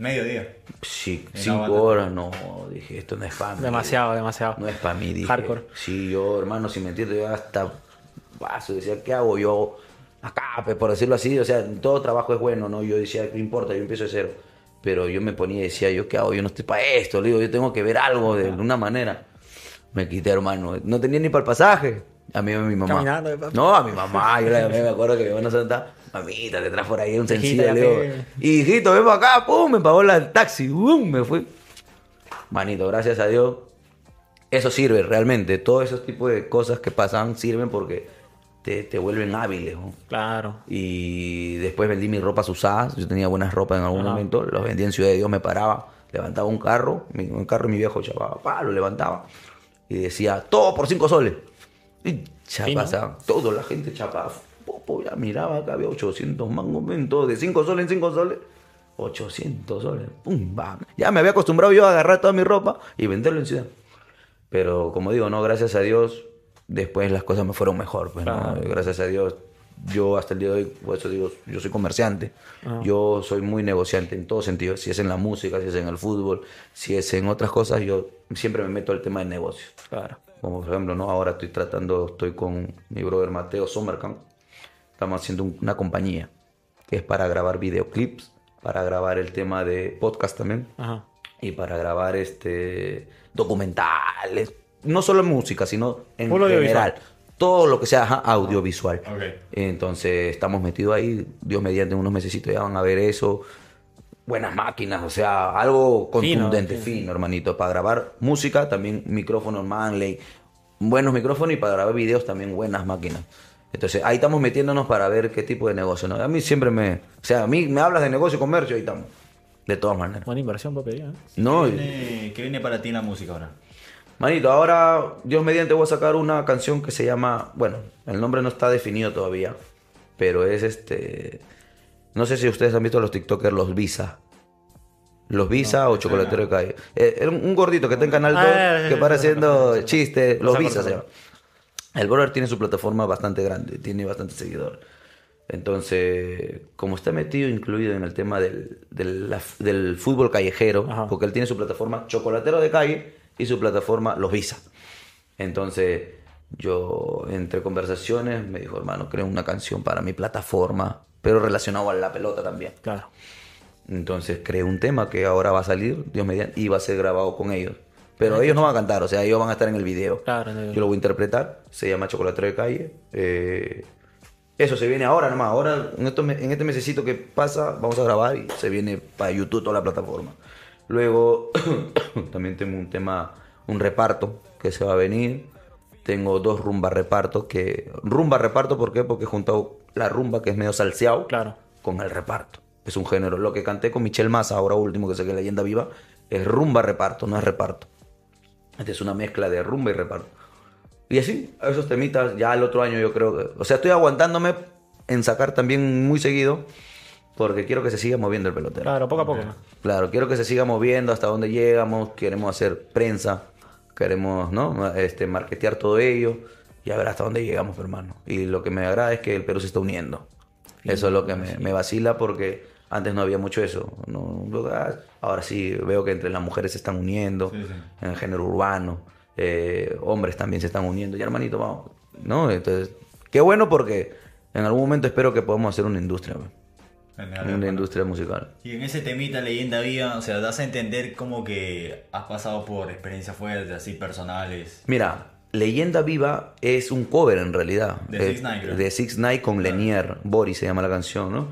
Mediodía. Sí, Y cinco horas, no, dije, esto no es para mí. Demasiado, demasiado. No es para mí, dije. Hardcore. Sí, yo, hermano, si me entiendes, yo hasta paso, decía, ¿qué hago yo acá? Pues, por decirlo así, o sea, todo trabajo es bueno, ¿no? Yo decía, no importa, yo empiezo de cero. Pero yo me ponía y decía, ¿yo qué hago? Yo no estoy para esto, le digo, yo tengo que ver algo de una manera. Me quité, hermano. No tenía ni para el pasaje. A mí, a mi mamá. Caminando, de papi. No, a mi mamá. Yo la llamé, me acuerdo que mi mamá no sentaba. Mamita, te traes por ahí un sencillo. Le pe. hijito, ven para acá. Pum, me pagó el taxi. Pum, me fui. Manito, gracias a Dios. Eso sirve realmente. Todos esos tipos de cosas que pasan sirven porque te, te vuelven hábiles. ¿no? Claro. Y después vendí mis ropas usadas. Yo tenía buenas ropas en algún momento. Los vendí en Ciudad de Dios, me paraba. Levantaba un carro. Un carro mi viejo chapaba. Pa, lo levantaba. Y decía, todo por cinco soles. Y Fino. chapaba. Todo la gente chapaba. Popo, ya miraba acá, había 800 mangos. todo de 5 soles en 5 soles. 800 soles. Pum, bam. Ya me había acostumbrado yo a agarrar toda mi ropa y venderlo en ciudad. Pero como digo, no, gracias a Dios, después las cosas me fueron mejor. Pues, ¿no? Gracias a Dios, yo hasta el día de hoy, por eso digo, yo soy comerciante. Ah. Yo soy muy negociante en todo sentido. Si es en la música, si es en el fútbol, si es en otras cosas, yo siempre me meto al tema de negocio. Claro. Como por ejemplo, ¿no? ahora estoy tratando, estoy con mi brother Mateo Sommerkamp. Estamos haciendo un- una compañía que es para grabar videoclips, para grabar el tema de podcast también Ajá. y para grabar este documentales, no solo música, sino en general, todo lo que sea ajá, audiovisual. Entonces estamos metidos ahí, Dios mediante unos mesecitos ya van a ver eso. Buenas máquinas, o sea, algo Fino, contundente, fino. fino, hermanito. Para grabar música, también micrófonos Manley, buenos micrófonos y para grabar videos también buenas máquinas. Entonces ahí estamos metiéndonos para ver qué tipo de negocio. ¿no? A mí siempre me... O sea, a mí me hablas de negocio y comercio, ahí estamos. De todas maneras. Buena inversión, papi. ¿eh? No, ¿Qué viene, qué viene para ti en la música ahora? Manito, ahora Dios mediante voy a sacar una canción que se llama, bueno, el nombre no está definido todavía, pero es este, no sé si ustedes han visto los TikTokers, los Visa. Los Visa o Chocolatero de Calle. Eh, era un un gordito que está en Canal 2 Ah, que para haciendo chistes. Los Visa se llama. El brother tiene su plataforma bastante grande, tiene bastante seguidor. Entonces, como está metido, incluido en el tema del, del, la- del fútbol callejero, Ajá. porque él tiene su plataforma Chocolatero de Calle y su plataforma Los Visa. Entonces, yo, entre conversaciones, me dijo, hermano, creo una canción para mi plataforma, pero relacionado a la pelota también. Claro. Entonces creé un tema que ahora va a salir, Dios mediante, y va a ser grabado con ellos. Pero ellos no van a cantar, o sea, ellos van a estar en el video. Claro, Yo lo voy a interpretar, se llama Chocolatero de Calle. Eh, eso se viene ahora nomás, ahora en, este mesecito que pasa vamos a grabar y se viene para YouTube toda la plataforma. Luego también tengo un tema, un reparto que se va a venir. Tengo dos rumba reparto que... Rumba reparto, ¿por qué? Porque he juntado la rumba que es medio salseado Claro. con el reparto. Es un género. Lo que canté con Michelle Massa, ahora último que sé que es Leyenda Viva, es rumba reparto, no es reparto. Esta es una mezcla de rumba y reparto. Y así, esos temitas, ya el otro año yo creo que... O sea, estoy aguantándome en sacar también muy seguido, porque quiero que se siga moviendo el pelotero. Claro, poco a poco. Claro, quiero que se siga moviendo hasta donde llegamos, queremos hacer prensa, queremos, ¿no? Este, marketear todo ello y a ver hasta dónde llegamos, hermano. Y lo que me agrada es que el Perú se está uniendo. Eso es lo que me, me vacila porque antes no había mucho eso. No, ah, ahora sí veo que entre las mujeres se están uniendo, Sí, sí. en el género urbano, eh, hombres también se están uniendo. Y hermanito, vamos, ¿no? Entonces, qué bueno porque en algún momento espero que podamos hacer una industria, Genial, una industria musical. Y en ese temita leyenda viva, o sea, das a entender como que has pasado por experiencias fuertes, así personales. Mira, Leyenda Viva es un cover en realidad. De 6ix9ine, creo. De 6ix9ine con Lenier. Boris se llama la canción, ¿no?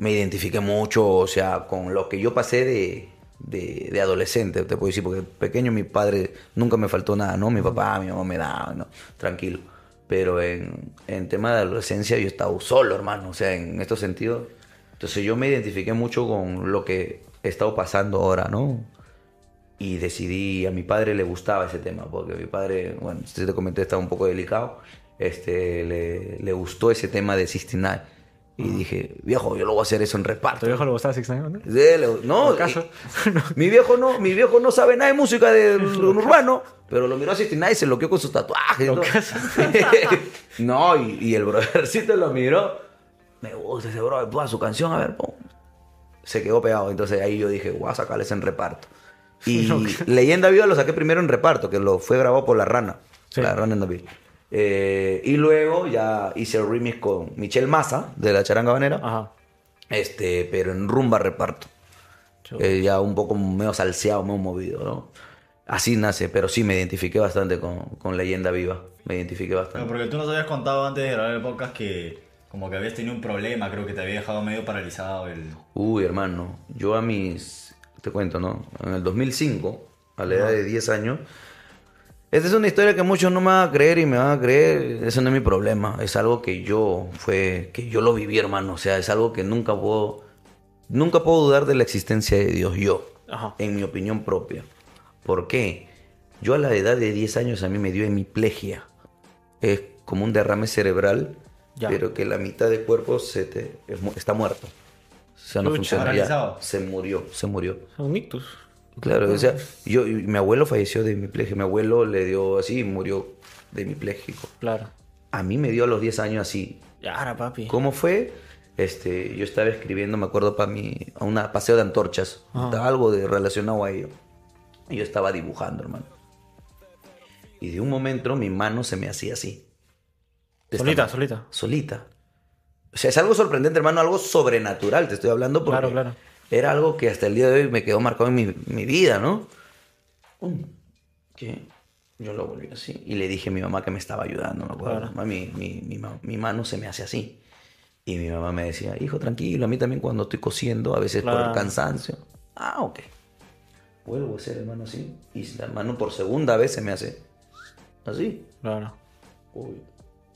Me identifiqué mucho, o sea, con lo que yo pasé de, de, adolescente, te puedo decir, porque pequeño mi padre nunca me faltó nada, ¿no? Mi papá, mi mamá me daban, ¿no? Tranquilo. Pero en, en tema de adolescencia yo estaba solo, hermano, o sea, en estos sentidos. Entonces yo me identifiqué mucho con lo que he estado pasando ahora, ¿no? y decidí, a mi padre le gustaba ese tema, porque mi padre, bueno, si te comenté, estaba un poco delicado, este, le, le gustó ese tema de 69. Y dije, viejo, yo lo voy a hacer eso en ¿A tu reparto. viejo le gustaba Six Nine, no? Sí, le- no, mi viejo no, mi viejo no sabe nada de música de lo urbano, pero lo miró a 69 y se loqueó con sus tatuajes. ¿no? no, y, y el brothercito lo miró. Me gusta ese brother, ponga su canción, a ver, pum. Se quedó pegado. Entonces ahí yo dije, voy a sacarles en reparto. Y Leyenda Viva lo saqué primero en reparto, que lo fue grabado por La Rana. Sí. La Rana en David. Eh, y luego ya hice el remix con Michelle Massa, de la Charanga Banera. Ajá. Este, pero en rumba reparto. Eh, ya un poco medio salseado, medio movido, ¿no? Así nace, pero sí me identifiqué bastante con, con Leyenda Viva. Me identifiqué No, bastante. porque tú nos habías contado antes de grabar el podcast que como que habías tenido un problema, creo que te había dejado medio paralizado el... Uy, hermano, yo a mis. Te cuento, ¿no? En el 2005, a la edad de 10 años. Esta es una historia que muchos no me van a creer y me van a creer. Eso no es mi problema. Es algo que yo fue. que yo lo viví, hermano. O sea, es algo que nunca puedo. Nunca puedo dudar de la existencia de Dios, yo. Ajá. En mi opinión propia. ¿Por qué? Yo a la edad de 10 años a mí me dio hemiplegia. Es como un derrame cerebral, Ya. pero que la mitad del cuerpo se te, está muerto. O sea, no Pucha. funciona. ya. Paralizado. Se murió, se murió. Un ictus. Claro, o sea, yo, mi abuelo falleció de hemiplegia. Mi abuelo le dio así y murió de hemipléjico. Claro. A mí me dio a los 10 años así. Ahora, papi. ¿Cómo fue? Este, yo estaba escribiendo, me acuerdo, para mi, a un paseo de antorchas. Ajá. Algo de relacionado a ello. Y yo estaba dibujando, hermano. Y de un momento mi mano se me hacía así. Solita, solita. Solita. O sea, es algo sorprendente, hermano, algo sobrenatural, te estoy hablando porque Claro, claro. Era algo que hasta el día de hoy me quedó marcado en mi, mi vida, ¿no? ¿Qué? Yo lo volví así y le dije a mi mamá que me estaba ayudando, me acuerdo. Claro. Mi, mi, ma- mi mano se me hace así. Y mi mamá me decía, hijo, tranquilo, a mí también cuando estoy cosiendo, a veces por el cansancio. Ah, ok. Vuelvo a hacer, hermano, así. Y la mano por segunda vez se me hace así. Claro. Uy,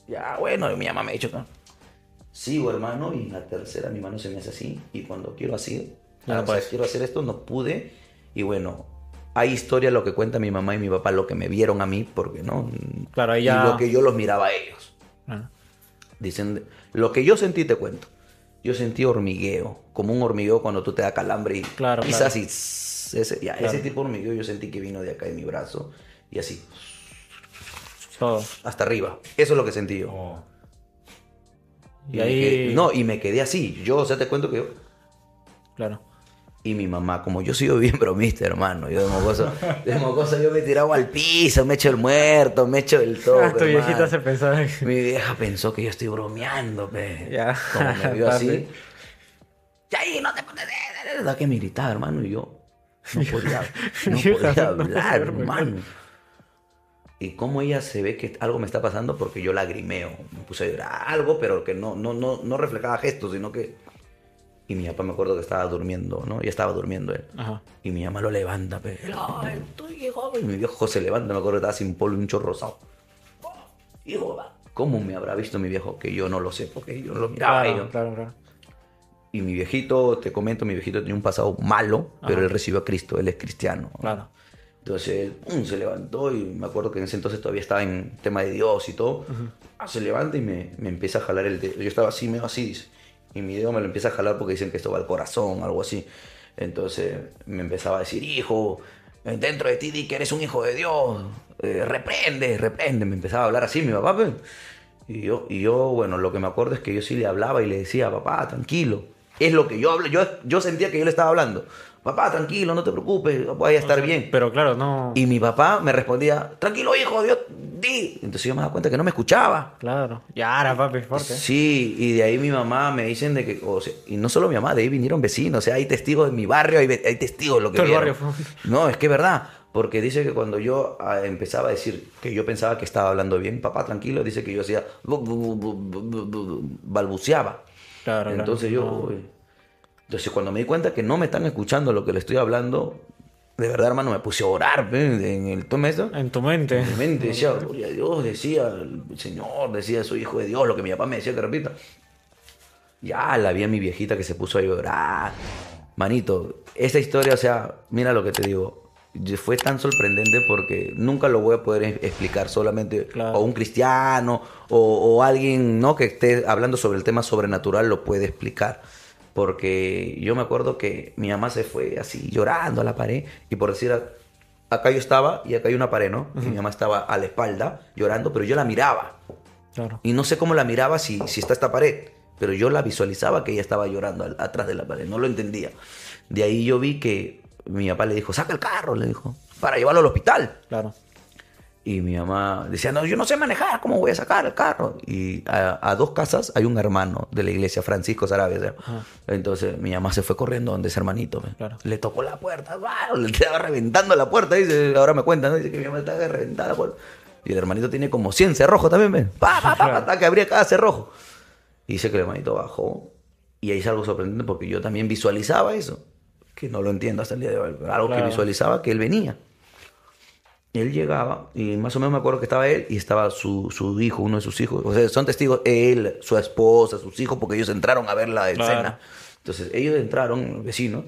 ya, bueno, y mi mamá me ha dicho, sigo hermano, y la tercera mi mano se me hace así, y cuando quiero así, Ah, no o sea, puedes. quiero hacer esto, no pude, y bueno, hay historia lo que cuenta mi mamá y mi papá, lo que me vieron a mí, porque no, Claro, ahí y ya- lo que yo los miraba a ellos. Claro. Dicen, lo que yo sentí te cuento. Yo sentí hormigueo, como un hormigueo cuando tú te da calambre y Claro, pisas claro. y ese, ya, Claro. ese tipo de hormigueo yo sentí que vino de acá de mi brazo y así, Todo. hasta arriba. Eso es lo que sentí yo. Oh, Y ahí- quedé- no, y me quedé así. Yo, o sea, te cuento que yo. Claro. Y mi mamá, como yo soy bien bromista, hermano. Yo de mocoso, de mocoso yo me tiraba al piso, me echo el muerto, me echo el todo. Ah, tu viejita se pensaba que... Mi vieja pensó que yo estoy bromeando, pe. Ya. Como me vio así. Ya ahí, no te pones. Da que me gritaba, hermano, y yo no podía, no podía hablar, hermano. Y cómo ella se ve que algo me está pasando porque yo lagrimeo. Me puse a llorar algo, pero que no, no, no, no reflejaba gestos, sino que. Y mi papá me acuerdo que estaba durmiendo, ¿no? Ya estaba durmiendo él. Ajá. Y mi mamá lo levanta, pe. Ay, tu hijo. Y mi viejo se levanta, me acuerdo que estaba sin polvo y un chorro rosado. Oh, hijo, va. ¿cómo me habrá visto mi viejo? Que yo no lo sé, porque yo no lo miraba. y Claro, yo- claro, claro. y mi viejito, te comento, mi viejito tenía un pasado malo, pero él recibió a Cristo, él es cristiano. Claro. Entonces él pum, se levantó y me acuerdo que en ese entonces todavía estaba en tema de Dios y todo. Ah, Se levanta y me, me empieza a jalar el dedo. Yo estaba así, medio así, dice. Y mi dedo me lo empieza a jalar porque dicen que esto va al corazón, algo así. Entonces me empezaba a decir, hijo, dentro de ti di que eres un hijo de Dios. eh, reprende, reprende. Me empezaba a hablar así mi papá. pues. Y yo, y yo, bueno, lo que me acuerdo es que yo sí le hablaba y le decía, papá, tranquilo. Es lo que yo hablo. Yo, yo sentía que yo le estaba hablando. Papá, tranquilo, no te preocupes, voy a estar bien. Pero claro, no... Y mi papá me respondía, tranquilo hijo, Dios, ti. Entonces yo me daba cuenta que no me escuchaba. Claro. Ya era, papi, fuerte. Sí, y de ahí mi mamá me dicen de que, o sea, y no solo mi mamá, de ahí vinieron vecinos, o sea, hay testigos de mi barrio, hay, hay testigos de lo que Todo el barrio fue- No, es que es verdad, porque dice que cuando yo ah, empezaba a decir que yo pensaba que estaba hablando bien, papá, tranquilo, dice que yo hacía, bu- bu- bu- bu- bu- bu- balbuceaba. Claro, claro. Entonces yo, No. Entonces cuando me di cuenta que no me están escuchando lo que le estoy hablando, de verdad, hermano, me puse a orar en el tome. En tu mente. En mi mente decía, gloria a Dios, decía el Señor, decía soy hijo de Dios, lo que mi papá me decía que repita. Ya la vi a mi viejita que se puso a llorar. Manito, esta historia, o sea, mira lo que te digo. Fue tan sorprendente porque nunca lo voy a poder explicar. Solamente Claro. o un cristiano o, o alguien ¿no? que esté hablando sobre el tema sobrenatural lo puede explicar. Porque yo me acuerdo que mi mamá se fue así llorando a la pared y por decir, acá yo estaba y acá hay una pared, ¿no? Y mi mamá estaba a la espalda llorando, pero yo la miraba. Claro. Y no sé cómo la miraba si, si está esta pared, pero yo la visualizaba que ella estaba llorando al- atrás de la pared, no lo entendía. De ahí yo vi que mi papá le dijo, saca el carro, le dijo, para llevarlo al hospital. Claro. Y mi mamá decía, no, yo no sé manejar, ¿cómo voy a sacar el carro? Y a, a dos casas hay un hermano de la iglesia, Francisco Sarabia. Entonces mi mamá se fue corriendo donde ese hermanito. Claro. Le tocó la puerta, ¡guau! le estaba reventando la puerta. Dice, ahora me cuentan, ¿no? dice que mi mamá estaba reventada la puerta. Y el hermanito tiene como 100 cerrojos también, ¿ven? Pa, pa, pa, pa, hasta que abría cada cerrojo. Y dice que el hermanito bajó. Y ahí es algo sorprendente porque yo también visualizaba eso. Que no lo entiendo hasta el día de hoy. Algo que Claro. visualizaba que él venía. Él llegaba y más o menos me acuerdo que estaba él y estaba su, su hijo, uno de sus hijos. O sea, son testigos él, su esposa, sus hijos, porque ellos entraron a ver la escena. Entonces ellos entraron, vecinos,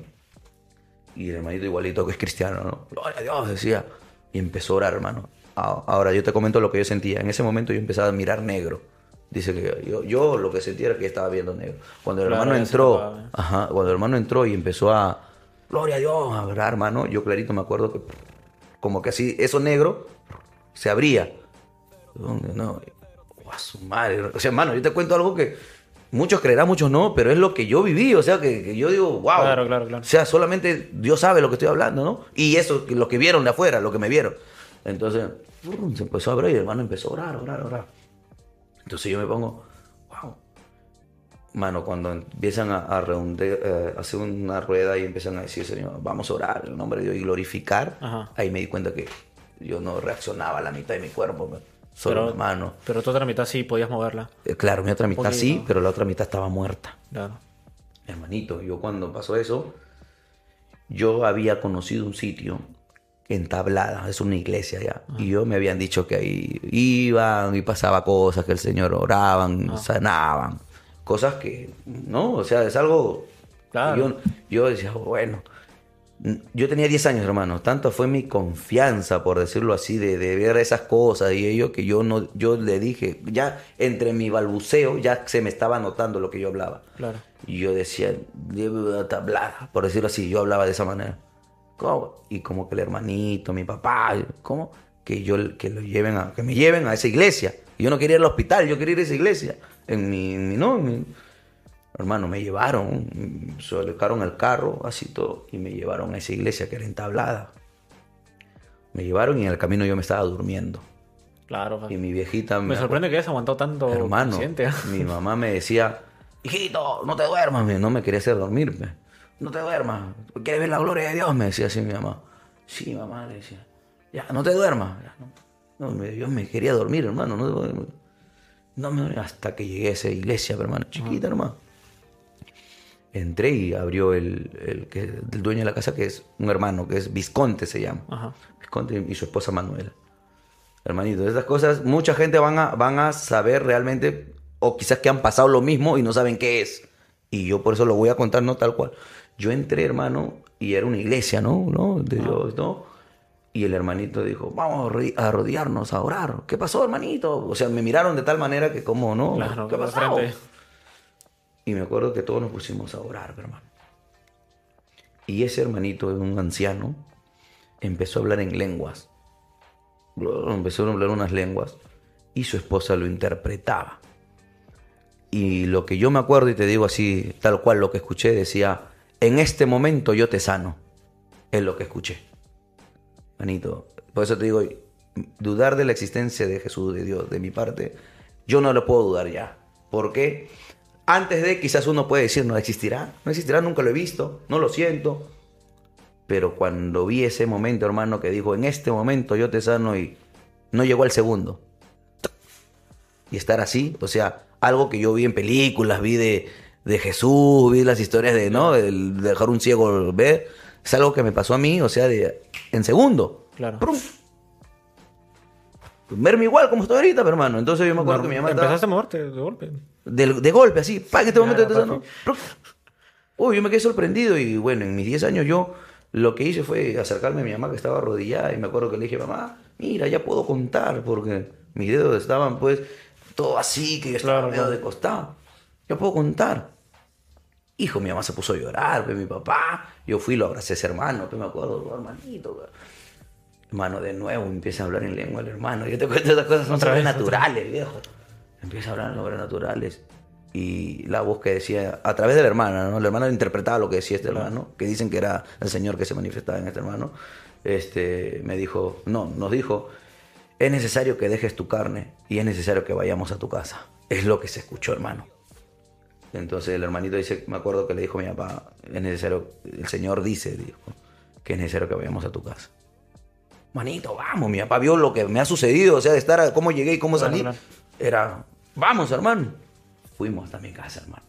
y el hermanito igualito que es cristiano, ¿no? Gloria a Dios, decía. Y empezó a orar, hermano. Ahora yo te comento lo que yo sentía. En ese momento yo empezaba a mirar negro. Dice que yo, yo lo que sentía era que estaba viendo negro. Cuando el Claro, hermano entró, ¿eh? ajá, cuando el hermano entró y empezó a, gloria a Dios, a orar, hermano, yo clarito me acuerdo que como que así, eso negro se abría. ¿Dónde? No, a su madre. O sea, hermano, yo te cuento algo que muchos creerán, muchos no, pero es lo que yo viví. O sea, que, que yo digo, wow. Claro, claro, claro. O sea, solamente Dios sabe lo que estoy hablando, ¿no? Y eso, que lo que vieron de afuera, lo que me vieron. Entonces, se empezó a abrir y el hermano empezó a orar, orar, orar. Entonces yo me pongo. Mano, cuando empiezan a, a reunde- eh, hacer una rueda y empiezan a decir, Señor, vamos a orar en el nombre de Dios y glorificar, Ajá. ahí me di cuenta que yo no reaccionaba a la mitad de mi cuerpo, me- solo Pero- la mano. Pero tú otra mitad sí podías moverla. Eh, Claro, mi otra mitad poquito. sí, pero la otra mitad estaba muerta. Claro. Hermanito, yo cuando pasó eso, yo había conocido un sitio en Tablada, es una iglesia ya, y yo me habían dicho que ahí iban y pasaba cosas, que el Señor oraban, sanaban, cosas que, ¿no? O sea, es algo... Claro. Yo, yo decía, bueno, yo tenía 10 años, hermano, tanto fue mi confianza, por decirlo así, de, de ver esas cosas y ello, que yo, no, yo le dije, ya entre mi balbuceo, ya se me estaba notando lo que yo hablaba. Claro. Y yo decía, "Debe tablada", por decirlo así, yo hablaba de esa manera. ¿Cómo? Y como que el hermanito, mi papá, ¿cómo? Que yo que lo lleven a, que me lleven a esa iglesia. Yo no quería ir al hospital, yo quería ir a esa iglesia. En mi, en mi- no, en mi- hermano, me llevaron, se alocaron el carro, así todo, y me llevaron a esa iglesia que era entablada. Me llevaron y en el camino yo me estaba durmiendo. Claro. Y mi viejita Me acu- sorprende que hayas aguantado tanto Hermano, paciente. mi mamá me decía, hijito, no te duermas, me- no me quería hacer dormirme. No te duermas, ¿quieres ver la gloria de Dios? Me decía así mi mamá. Sí, mamá, le decía. Ya, no te duermas. Ya, no, no, me- yo me quería dormir, hermano. No, no, me hasta que llegué a esa iglesia, hermano, chiquita, hermano. Entré y abrió el, el, que, el dueño de la casa, que es un hermano, que es Visconte se llama. Ajá. Visconte y su esposa Manuela. Hermanito, estas cosas, mucha gente van a, van a saber realmente, o quizás que han pasado lo mismo y no saben qué es. Y yo por eso lo voy a contar, no tal cual. Yo entré, hermano, y era una iglesia, ¿no? ¿No? De Dios, ¿no? Y el hermanito dijo, vamos a arrodi- a orar. ¿Qué pasó, hermanito? O sea, me miraron de tal manera que como, ¿no? Claro, ¿Qué pasó? Y me acuerdo que todos nos pusimos a orar, hermano. Y ese hermanito, un anciano, empezó a hablar en lenguas. Empezó a hablar unas lenguas y su esposa lo interpretaba. Y lo que yo me acuerdo, y te digo así, tal cual lo que escuché, decía, en este momento yo te sano. Es lo que escuché. Manito, por eso te digo, dudar de la existencia de Jesús, de Dios, de mi parte, yo no lo puedo dudar ya. ¿Por qué? Antes de quizás uno puede decir, no existirá, no existirá, nunca lo he visto, no lo siento. Pero cuando vi ese momento, hermano, que dijo, en este momento yo te sano y no llegó al segundo. Y estar así, o sea, algo que yo vi en películas, vi de, de Jesús, vi las historias de, ¿no? El de dejar un ciego ver, es algo que me pasó a mí, o sea, de, en segundo. Claro. ¡Prum! Verme igual como estoy ahorita, pero, hermano. Entonces yo me acuerdo que mi mamá estaba- Empezaste a moverte de golpe. de, de golpe, así, pa, en este momento te sano. papi. Uy, yo me quedé sorprendido y bueno, en mis 10 años yo lo que hice fue acercarme a mi mamá que estaba arrodillada y me acuerdo que le dije, mamá, mira, ya puedo contar porque mis dedos estaban pues todo así, que yo estaba Claro, medio claro. de costado. Ya puedo contar. Hijo, mi mamá se puso a llorar, pues mi papá. Yo fui lo abracé a ese hermano, pues me acuerdo, hermanito. pues. Hermano, de nuevo empieza a hablar en lengua el hermano. Yo te cuento estas cosas, son Otra vez, sobrenaturales, viejo. Empieza a hablar en sobrenaturales. Y la voz que decía, a través de la hermana, ¿no? La hermana interpretaba lo que decía este hermano, que dicen que era el Señor que se manifestaba en este hermano. Este, me dijo, no, nos dijo, es necesario que dejes tu carne y es necesario que vayamos a tu casa. Es lo que se escuchó, hermano. Entonces el hermanito dice, me acuerdo que le dijo a mi papá, es necesario, el Señor dice, dijo, que es necesario que vayamos a tu casa. Manito, vamos, mi papá vio lo que me ha sucedido, o sea, de estar, cómo llegué y cómo salí. claro. Era, vamos, hermano. Fuimos hasta mi casa, hermano.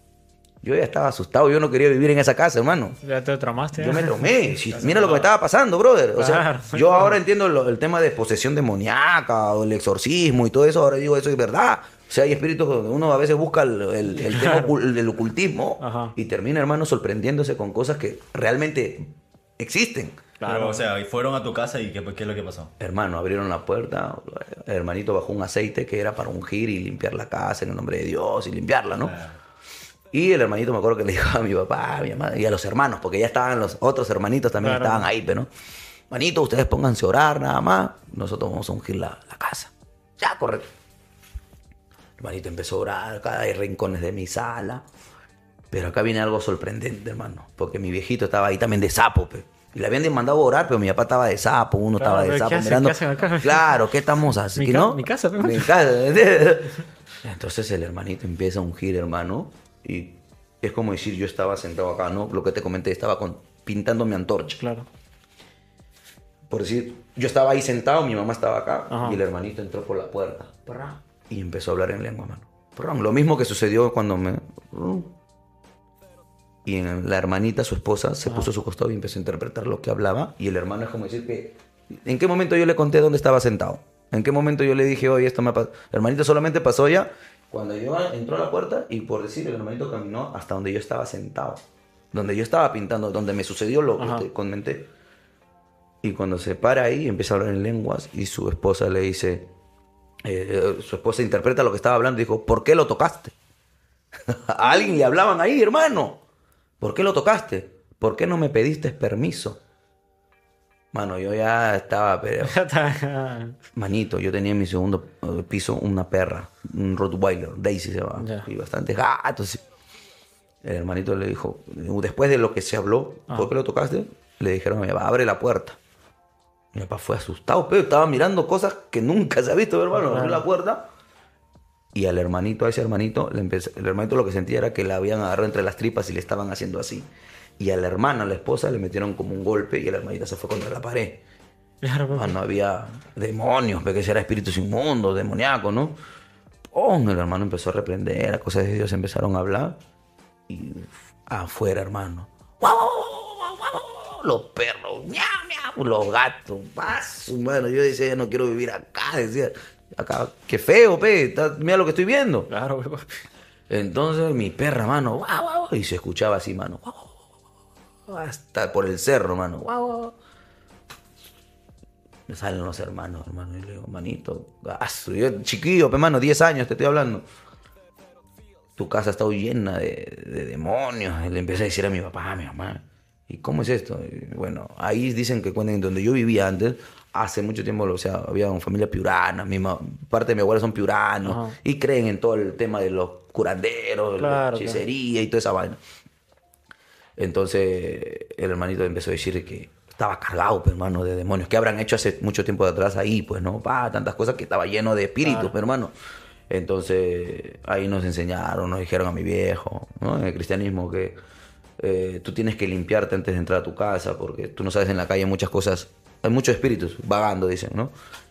Yo ya estaba asustado, yo no quería vivir en esa casa, hermano. Ya te tramaste. Yo ¿eh? me tomé. Si- mira lo que me estaba pasando, brother. O sea, Claro. yo ahora entiendo lo- el tema de posesión demoníaca o el exorcismo y todo eso. Ahora digo, eso es verdad. O sea, hay espíritus donde uno a veces busca el, el- el tema del ocultismo Ajá. y termina, hermano, sorprendiéndose con cosas que realmente existen. Claro. Pero, o sea, y fueron a tu casa y ¿qué, qué es lo que pasó? Hermano, abrieron la puerta, el hermanito bajó un aceite que era para ungir y limpiar la casa en el nombre de Dios y limpiarla, ¿no? Y el hermanito me acuerdo que le dijo a mi papá, a mi mamá y a los hermanos, porque ya estaban los otros hermanitos también Claro. estaban ahí, pero ¿no? Manito, ustedes pónganse a orar nada más, nosotros vamos a ungir la, la casa. Ya, correcto. El hermanito empezó a orar, acá hay rincones de mi sala. Pero acá viene algo sorprendente, hermano, porque mi viejito estaba ahí también de sapo, pe. Y le habían mandado a orar, pero mi papá estaba de sapo, uno Claro, estaba de ¿qué sapo hacen? mirando. ¿Qué hacen? Claro, ¿qué estamos haciendo? ¿no? mi casa, pe. Mi casa. Entonces el hermanito empieza a ungir, hermano, y es como decir, yo estaba sentado acá, ¿no? Lo que te comenté, estaba con, pintando mi antorcha. Claro. Por decir, yo estaba ahí sentado, mi mamá estaba acá, Ajá. y el hermanito entró por la puerta. Parra, Y empezó a hablar en lengua, mano. Lo mismo que sucedió cuando me... Y la hermanita, su esposa, se puso a su costado y empezó a interpretar lo que hablaba. Y el hermano es como decir que... ¿En qué momento yo le conté dónde estaba sentado? ¿En qué momento yo le dije, oye, esto me pasó? El hermanito solamente pasó ya cuando yo entró a la puerta y por decir, el hermanito caminó hasta donde yo estaba sentado. Donde yo estaba pintando, donde me sucedió lo que te comenté. Y cuando se para ahí, empieza a hablar en lenguas y su esposa le dice, eh, su esposa interpreta lo que estaba hablando y dijo, ¿por qué lo tocaste? A alguien le hablaban ahí, hermano. ¿Por qué lo tocaste? ¿Por qué no me pediste permiso? Mano, yo ya estaba, pero... Manito, yo tenía en mi segundo eh, piso una perra, un Rottweiler, Daisy se llama, Ya. y bastantes gatos. El hermanito le dijo, después de lo que se habló, ¿por qué lo tocaste? Le dijeron a mi papá, abre la puerta. Mi papá fue asustado, pero estaba mirando cosas que nunca se ha visto, hermano. Abrió la puerta y al hermanito, a ese hermanito, le empezó- el hermanito lo que sentía era que le habían agarrado entre las tripas y le estaban haciendo así. Y a la hermana, a la esposa, le metieron como un golpe y el hermanito se fue contra la pared. Claro. Ah, no había demonios, porque ese era espíritus inmundos, demoníacos, ¿no? ¡Pum! El hermano empezó a reprender, las cosas de Dios empezaron a hablar. Y afuera, hermano. ¡Guau, guau, guau, guau, guau, guau! Los perros, miau, los gatos, paso, mano. Yo decía, ya no quiero vivir acá, decía, acá, qué feo, pe, está- mira lo que estoy viendo. Claro, papi. Entonces mi perra, mano, guau, guau, y se escuchaba así, mano, guau, guau, guau, hasta por el cerro, mano, guau, guau. Me salen los hermanos, hermano, y le digo, manito, gaso. Yo, chiquillo, pe, mano, 10 años te estoy hablando. Tu casa está llena de, de demonios. Y le empecé a decir a mi papá, a mi mamá, ¿y cómo es esto? Y bueno, ahí dicen que cuentan donde yo vivía antes, hace mucho tiempo, o sea, había una familia piurana, mi ma- parte de mi abuela son piuranos, Ajá. y creen en todo el tema de los curanderos, Claro, la hechicería y toda esa vaina. Entonces el hermanito empezó a decir que estaba cargado, pues, hermano, de demonios. ¿Qué habrán hecho hace mucho tiempo de atrás ahí? Pues, ¿no? Pa, tantas cosas que estaba lleno de espíritus, Claro. pues, hermano. Entonces, ahí nos enseñaron, nos dijeron a mi viejo, ¿no? En el cristianismo que eh, tú tienes que limpiarte antes de entrar a tu casa, porque tú no sabes en la calle muchas cosas, hay muchos espíritus vagando, dicen, ¿no?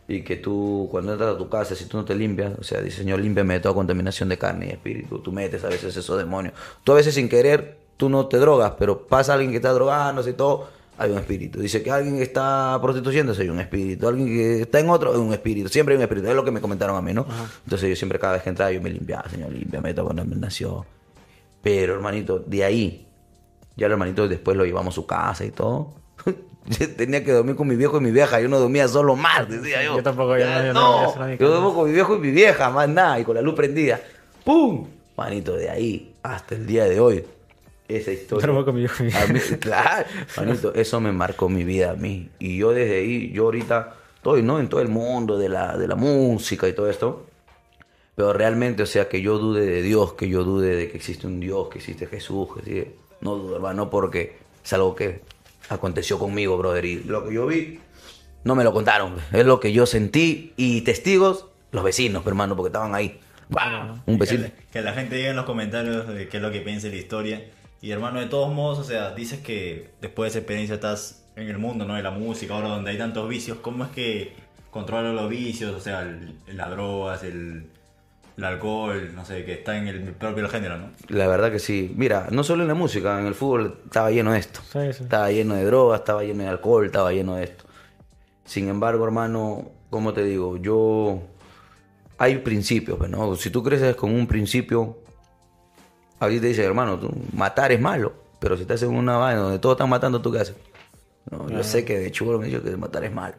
Y que tú, cuando entras a tu casa, si tú no te limpias, o sea, dice, Señor, límpiame de toda contaminación de carne y espíritu. Tú metes a veces esos demonios. Tú a veces sin querer, tú no te drogas, pero pasa alguien que está drogándose y todo, hay un espíritu. Dice que alguien está prostituyéndose, hay un espíritu. Alguien que está en otro, hay un espíritu. Siempre hay un espíritu. Es lo que me comentaron a mí, ¿no? Entonces yo siempre cada vez que entraba, yo me limpiaba, Señor, límpiame de toda contaminación. Pero, hermanito, de ahí, ya el hermanito después lo llevamos a su casa y todo. Yo tenía que dormir con mi viejo y mi vieja. Yo no dormía solo más, decía yo. Yo tampoco, yo Ya, no- yo no no, duermo con mi viejo y mi vieja, más nada, y con la luz prendida. ¡Pum! Manito, de ahí hasta el día de hoy, esa historia. Duermo con mi viejo y mi A mí, claro, manito, eso me marcó mi vida a mí. Y yo desde ahí, yo ahorita estoy, ¿no? En todo el mundo de la, de la música y todo esto. Pero realmente, o sea, que yo dude de Dios, que yo dude de que existe un Dios, que existe Jesús, que sí, no dudo, hermano, porque es algo que aconteció conmigo, brother. Y lo que yo vi, no me lo contaron. Es lo que yo sentí. Y testigos, los vecinos, hermano, porque estaban ahí. ¡Guau! Un Que vecino. la, que la gente diga en los comentarios de qué es lo que piensa la historia. Y hermano, de todos modos, o sea, dices que después de esa experiencia estás en el mundo, ¿no? De la música, ahora donde hay tantos vicios, ¿cómo es que controlas los vicios? O sea, el- las drogas, el, el alcohol, no sé, que está en el propio género, ¿no? La verdad que sí. Mira, no solo en la música, en el fútbol estaba lleno de esto. Sí, sí. Estaba lleno de drogas, estaba lleno de alcohol, estaba lleno de esto. Sin embargo, hermano, como te digo, yo... Hay principios, pues, ¿no? Si tú creces con un principio, a ti te dicen, hermano, tú, matar es malo. Pero si estás en una vaina donde todos están matando, ¿tú qué haces? No, Yo sé que de chulo me dicho que matar es malo.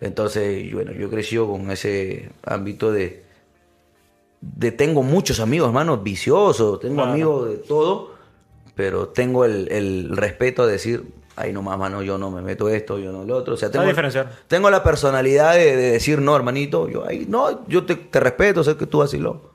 Entonces, bueno, yo crecí con ese ámbito de, de tengo muchos amigos, hermano, viciosos, tengo Claro. amigos de todo, pero tengo el, el respeto de decir, ay, no más, mano, yo no me meto esto, yo no lo otro. O sea, tengo, tengo la personalidad de, de decir, no, hermanito, yo ahí, no, yo te, te respeto, sé que tú así lo.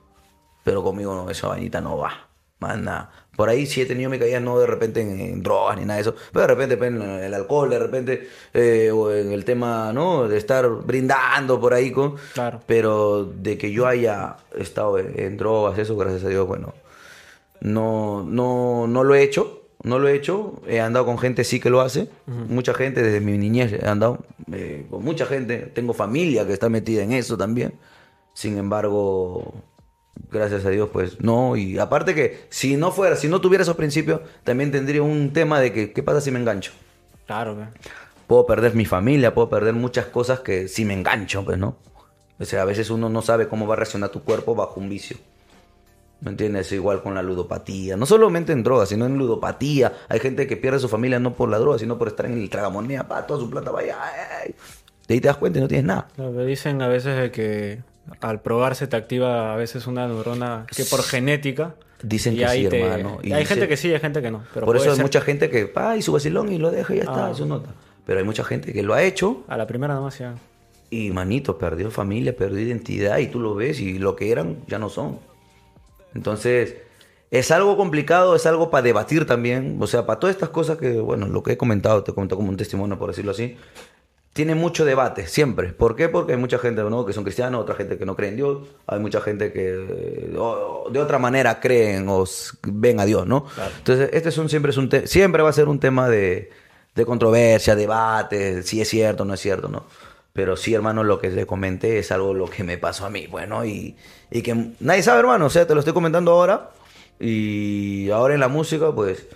Pero conmigo no, esa vainita no va. Más nada. Por ahí sí he tenido mi caída, no de repente en, en drogas ni nada de eso, pero de repente pues, en el alcohol, de repente, eh, o en el tema, ¿no? De estar brindando por ahí con. Claro. Pero de que yo haya estado en, en drogas, eso, gracias a Dios, bueno, no, no, no lo he hecho. No lo he hecho. He andado con gente sí que lo hace. Mucha gente desde mi niñez he andado eh, con mucha gente. Tengo familia que está metida en eso también. Sin embargo, gracias a Dios, pues no. Y aparte que si no fuera, si no tuviera esos principios, también tendría un tema de que, ¿qué pasa si me engancho? Claro, pues. puedo perder mi familia, puedo perder muchas cosas que si me engancho, pues, ¿no? O sea, a veces uno no sabe cómo va a reaccionar tu cuerpo bajo un vicio. ¿Me entiendes? Igual con la ludopatía. No solamente en drogas, sino en ludopatía. Hay gente que pierde su familia no por la droga, sino por estar en el tragamoneda. Pa, toda su plata vaya. ay. De ahí te das cuenta y no tienes nada. Lo que dicen a veces de que al probarse te activa a veces una neurona que por genética. Dicen que sí, te- hermano. Y hay dice- gente que sí, hay gente que no. Pero por eso hay ser mucha gente que, y su vacilón y lo deja y ya está, Ah. su nota. Pero hay mucha gente que lo ha hecho A la primera nomás ya. Y manito, perdió familia, perdió identidad y tú lo ves y lo que eran ya no son. Entonces, es algo complicado, es algo para debatir también. O sea, para todas estas cosas que, bueno, lo que he comentado, te comento como un testimonio, por decirlo así, tiene mucho debate, siempre. ¿Por qué? Porque hay mucha gente ¿no? que son cristianos, otra gente que no cree en Dios, hay mucha gente que o- de otra manera creen o ven a Dios, ¿no? Entonces, este es un, siempre, es un siempre va a ser un tema de, de controversia, debate, si es cierto o no es cierto, ¿no? Pero sí, hermano, lo que le comenté es algo lo que me pasó a mí, bueno, y, y que nadie sabe, hermano, o sea, te lo estoy comentando ahora, y ahora en la música, pues,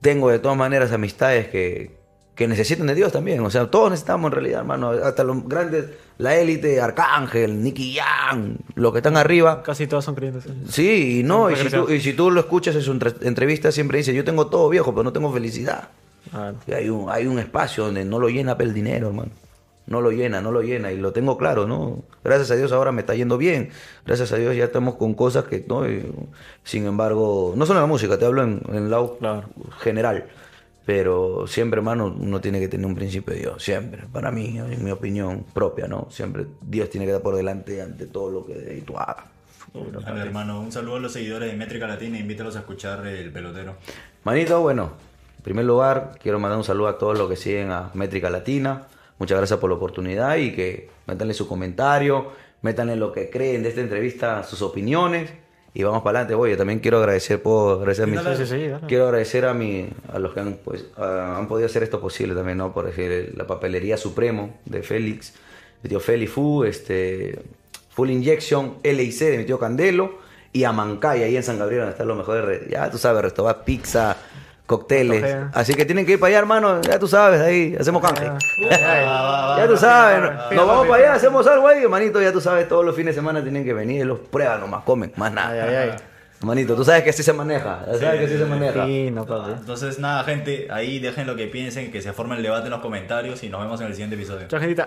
tengo de todas maneras amistades que, que necesitan de Dios también. O sea, todos necesitamos en realidad, hermano. Hasta los grandes, la élite, Arcángel, Nicky Jam, los que están arriba. Casi todos son creyentes. ¿sí? Sí, y no, y si, tú, cristianos. y si tú lo escuchas en su entre- entrevista, siempre dice, yo tengo todo viejo, pero no tengo felicidad. Y hay un, hay un espacio donde no lo llena el dinero, hermano. No lo llena, no lo llena. Y lo tengo claro, ¿no? Gracias a Dios ahora me está yendo bien. Gracias a Dios ya estamos con cosas que, ¿no? Y, sin embargo, no solo en la música, te hablo en, en el lado Claro. general. Pero siempre, hermano, uno tiene que tener un principio de Dios. Siempre. Para mí, en mi opinión propia, ¿no? Siempre Dios tiene que dar por delante ante todo lo que tú hagas. Dale, hermano, un saludo a los seguidores de Métrica Latina e invítalos a escuchar el pelotero. Manito, bueno, primer lugar, quiero mandar un saludo a todos los que siguen a Métrica Latina. Muchas gracias por la oportunidad y que métanle su comentario, métanle lo que creen de esta entrevista, sus opiniones y vamos para adelante. Oye, también quiero agradecer, puedo agradecer a mis, sí, dale. quiero agradecer a mi, a los que han, pues, han podido hacer esto posible también, ¿no? Por decir, la papelería Supremo de Félix, mi tío Félix Fu, este, Full Injection, LIC de mi tío Candelo y Amancay, ahí en San Gabriel, donde están los mejores, re- ya tú sabes, restaurantes, pizza, cócteles. Así que tienen que ir para allá, hermano, ya tú sabes, ahí hacemos canje. Ya, tú sabes, nos vamos para allá, hacemos algo ahí, hermanito, ya tú sabes, todos los fines de semana tienen que venir, los prueban, nomás comen, más nada. Ay, ay, ay. Hermanito, tú sabes que así se maneja, ya sabes que así se maneja. Fino, papi. Entonces, nada, gente, ahí dejen lo que piensen, que se forme el debate en los comentarios y nos vemos en el siguiente episodio. Chao, gentita.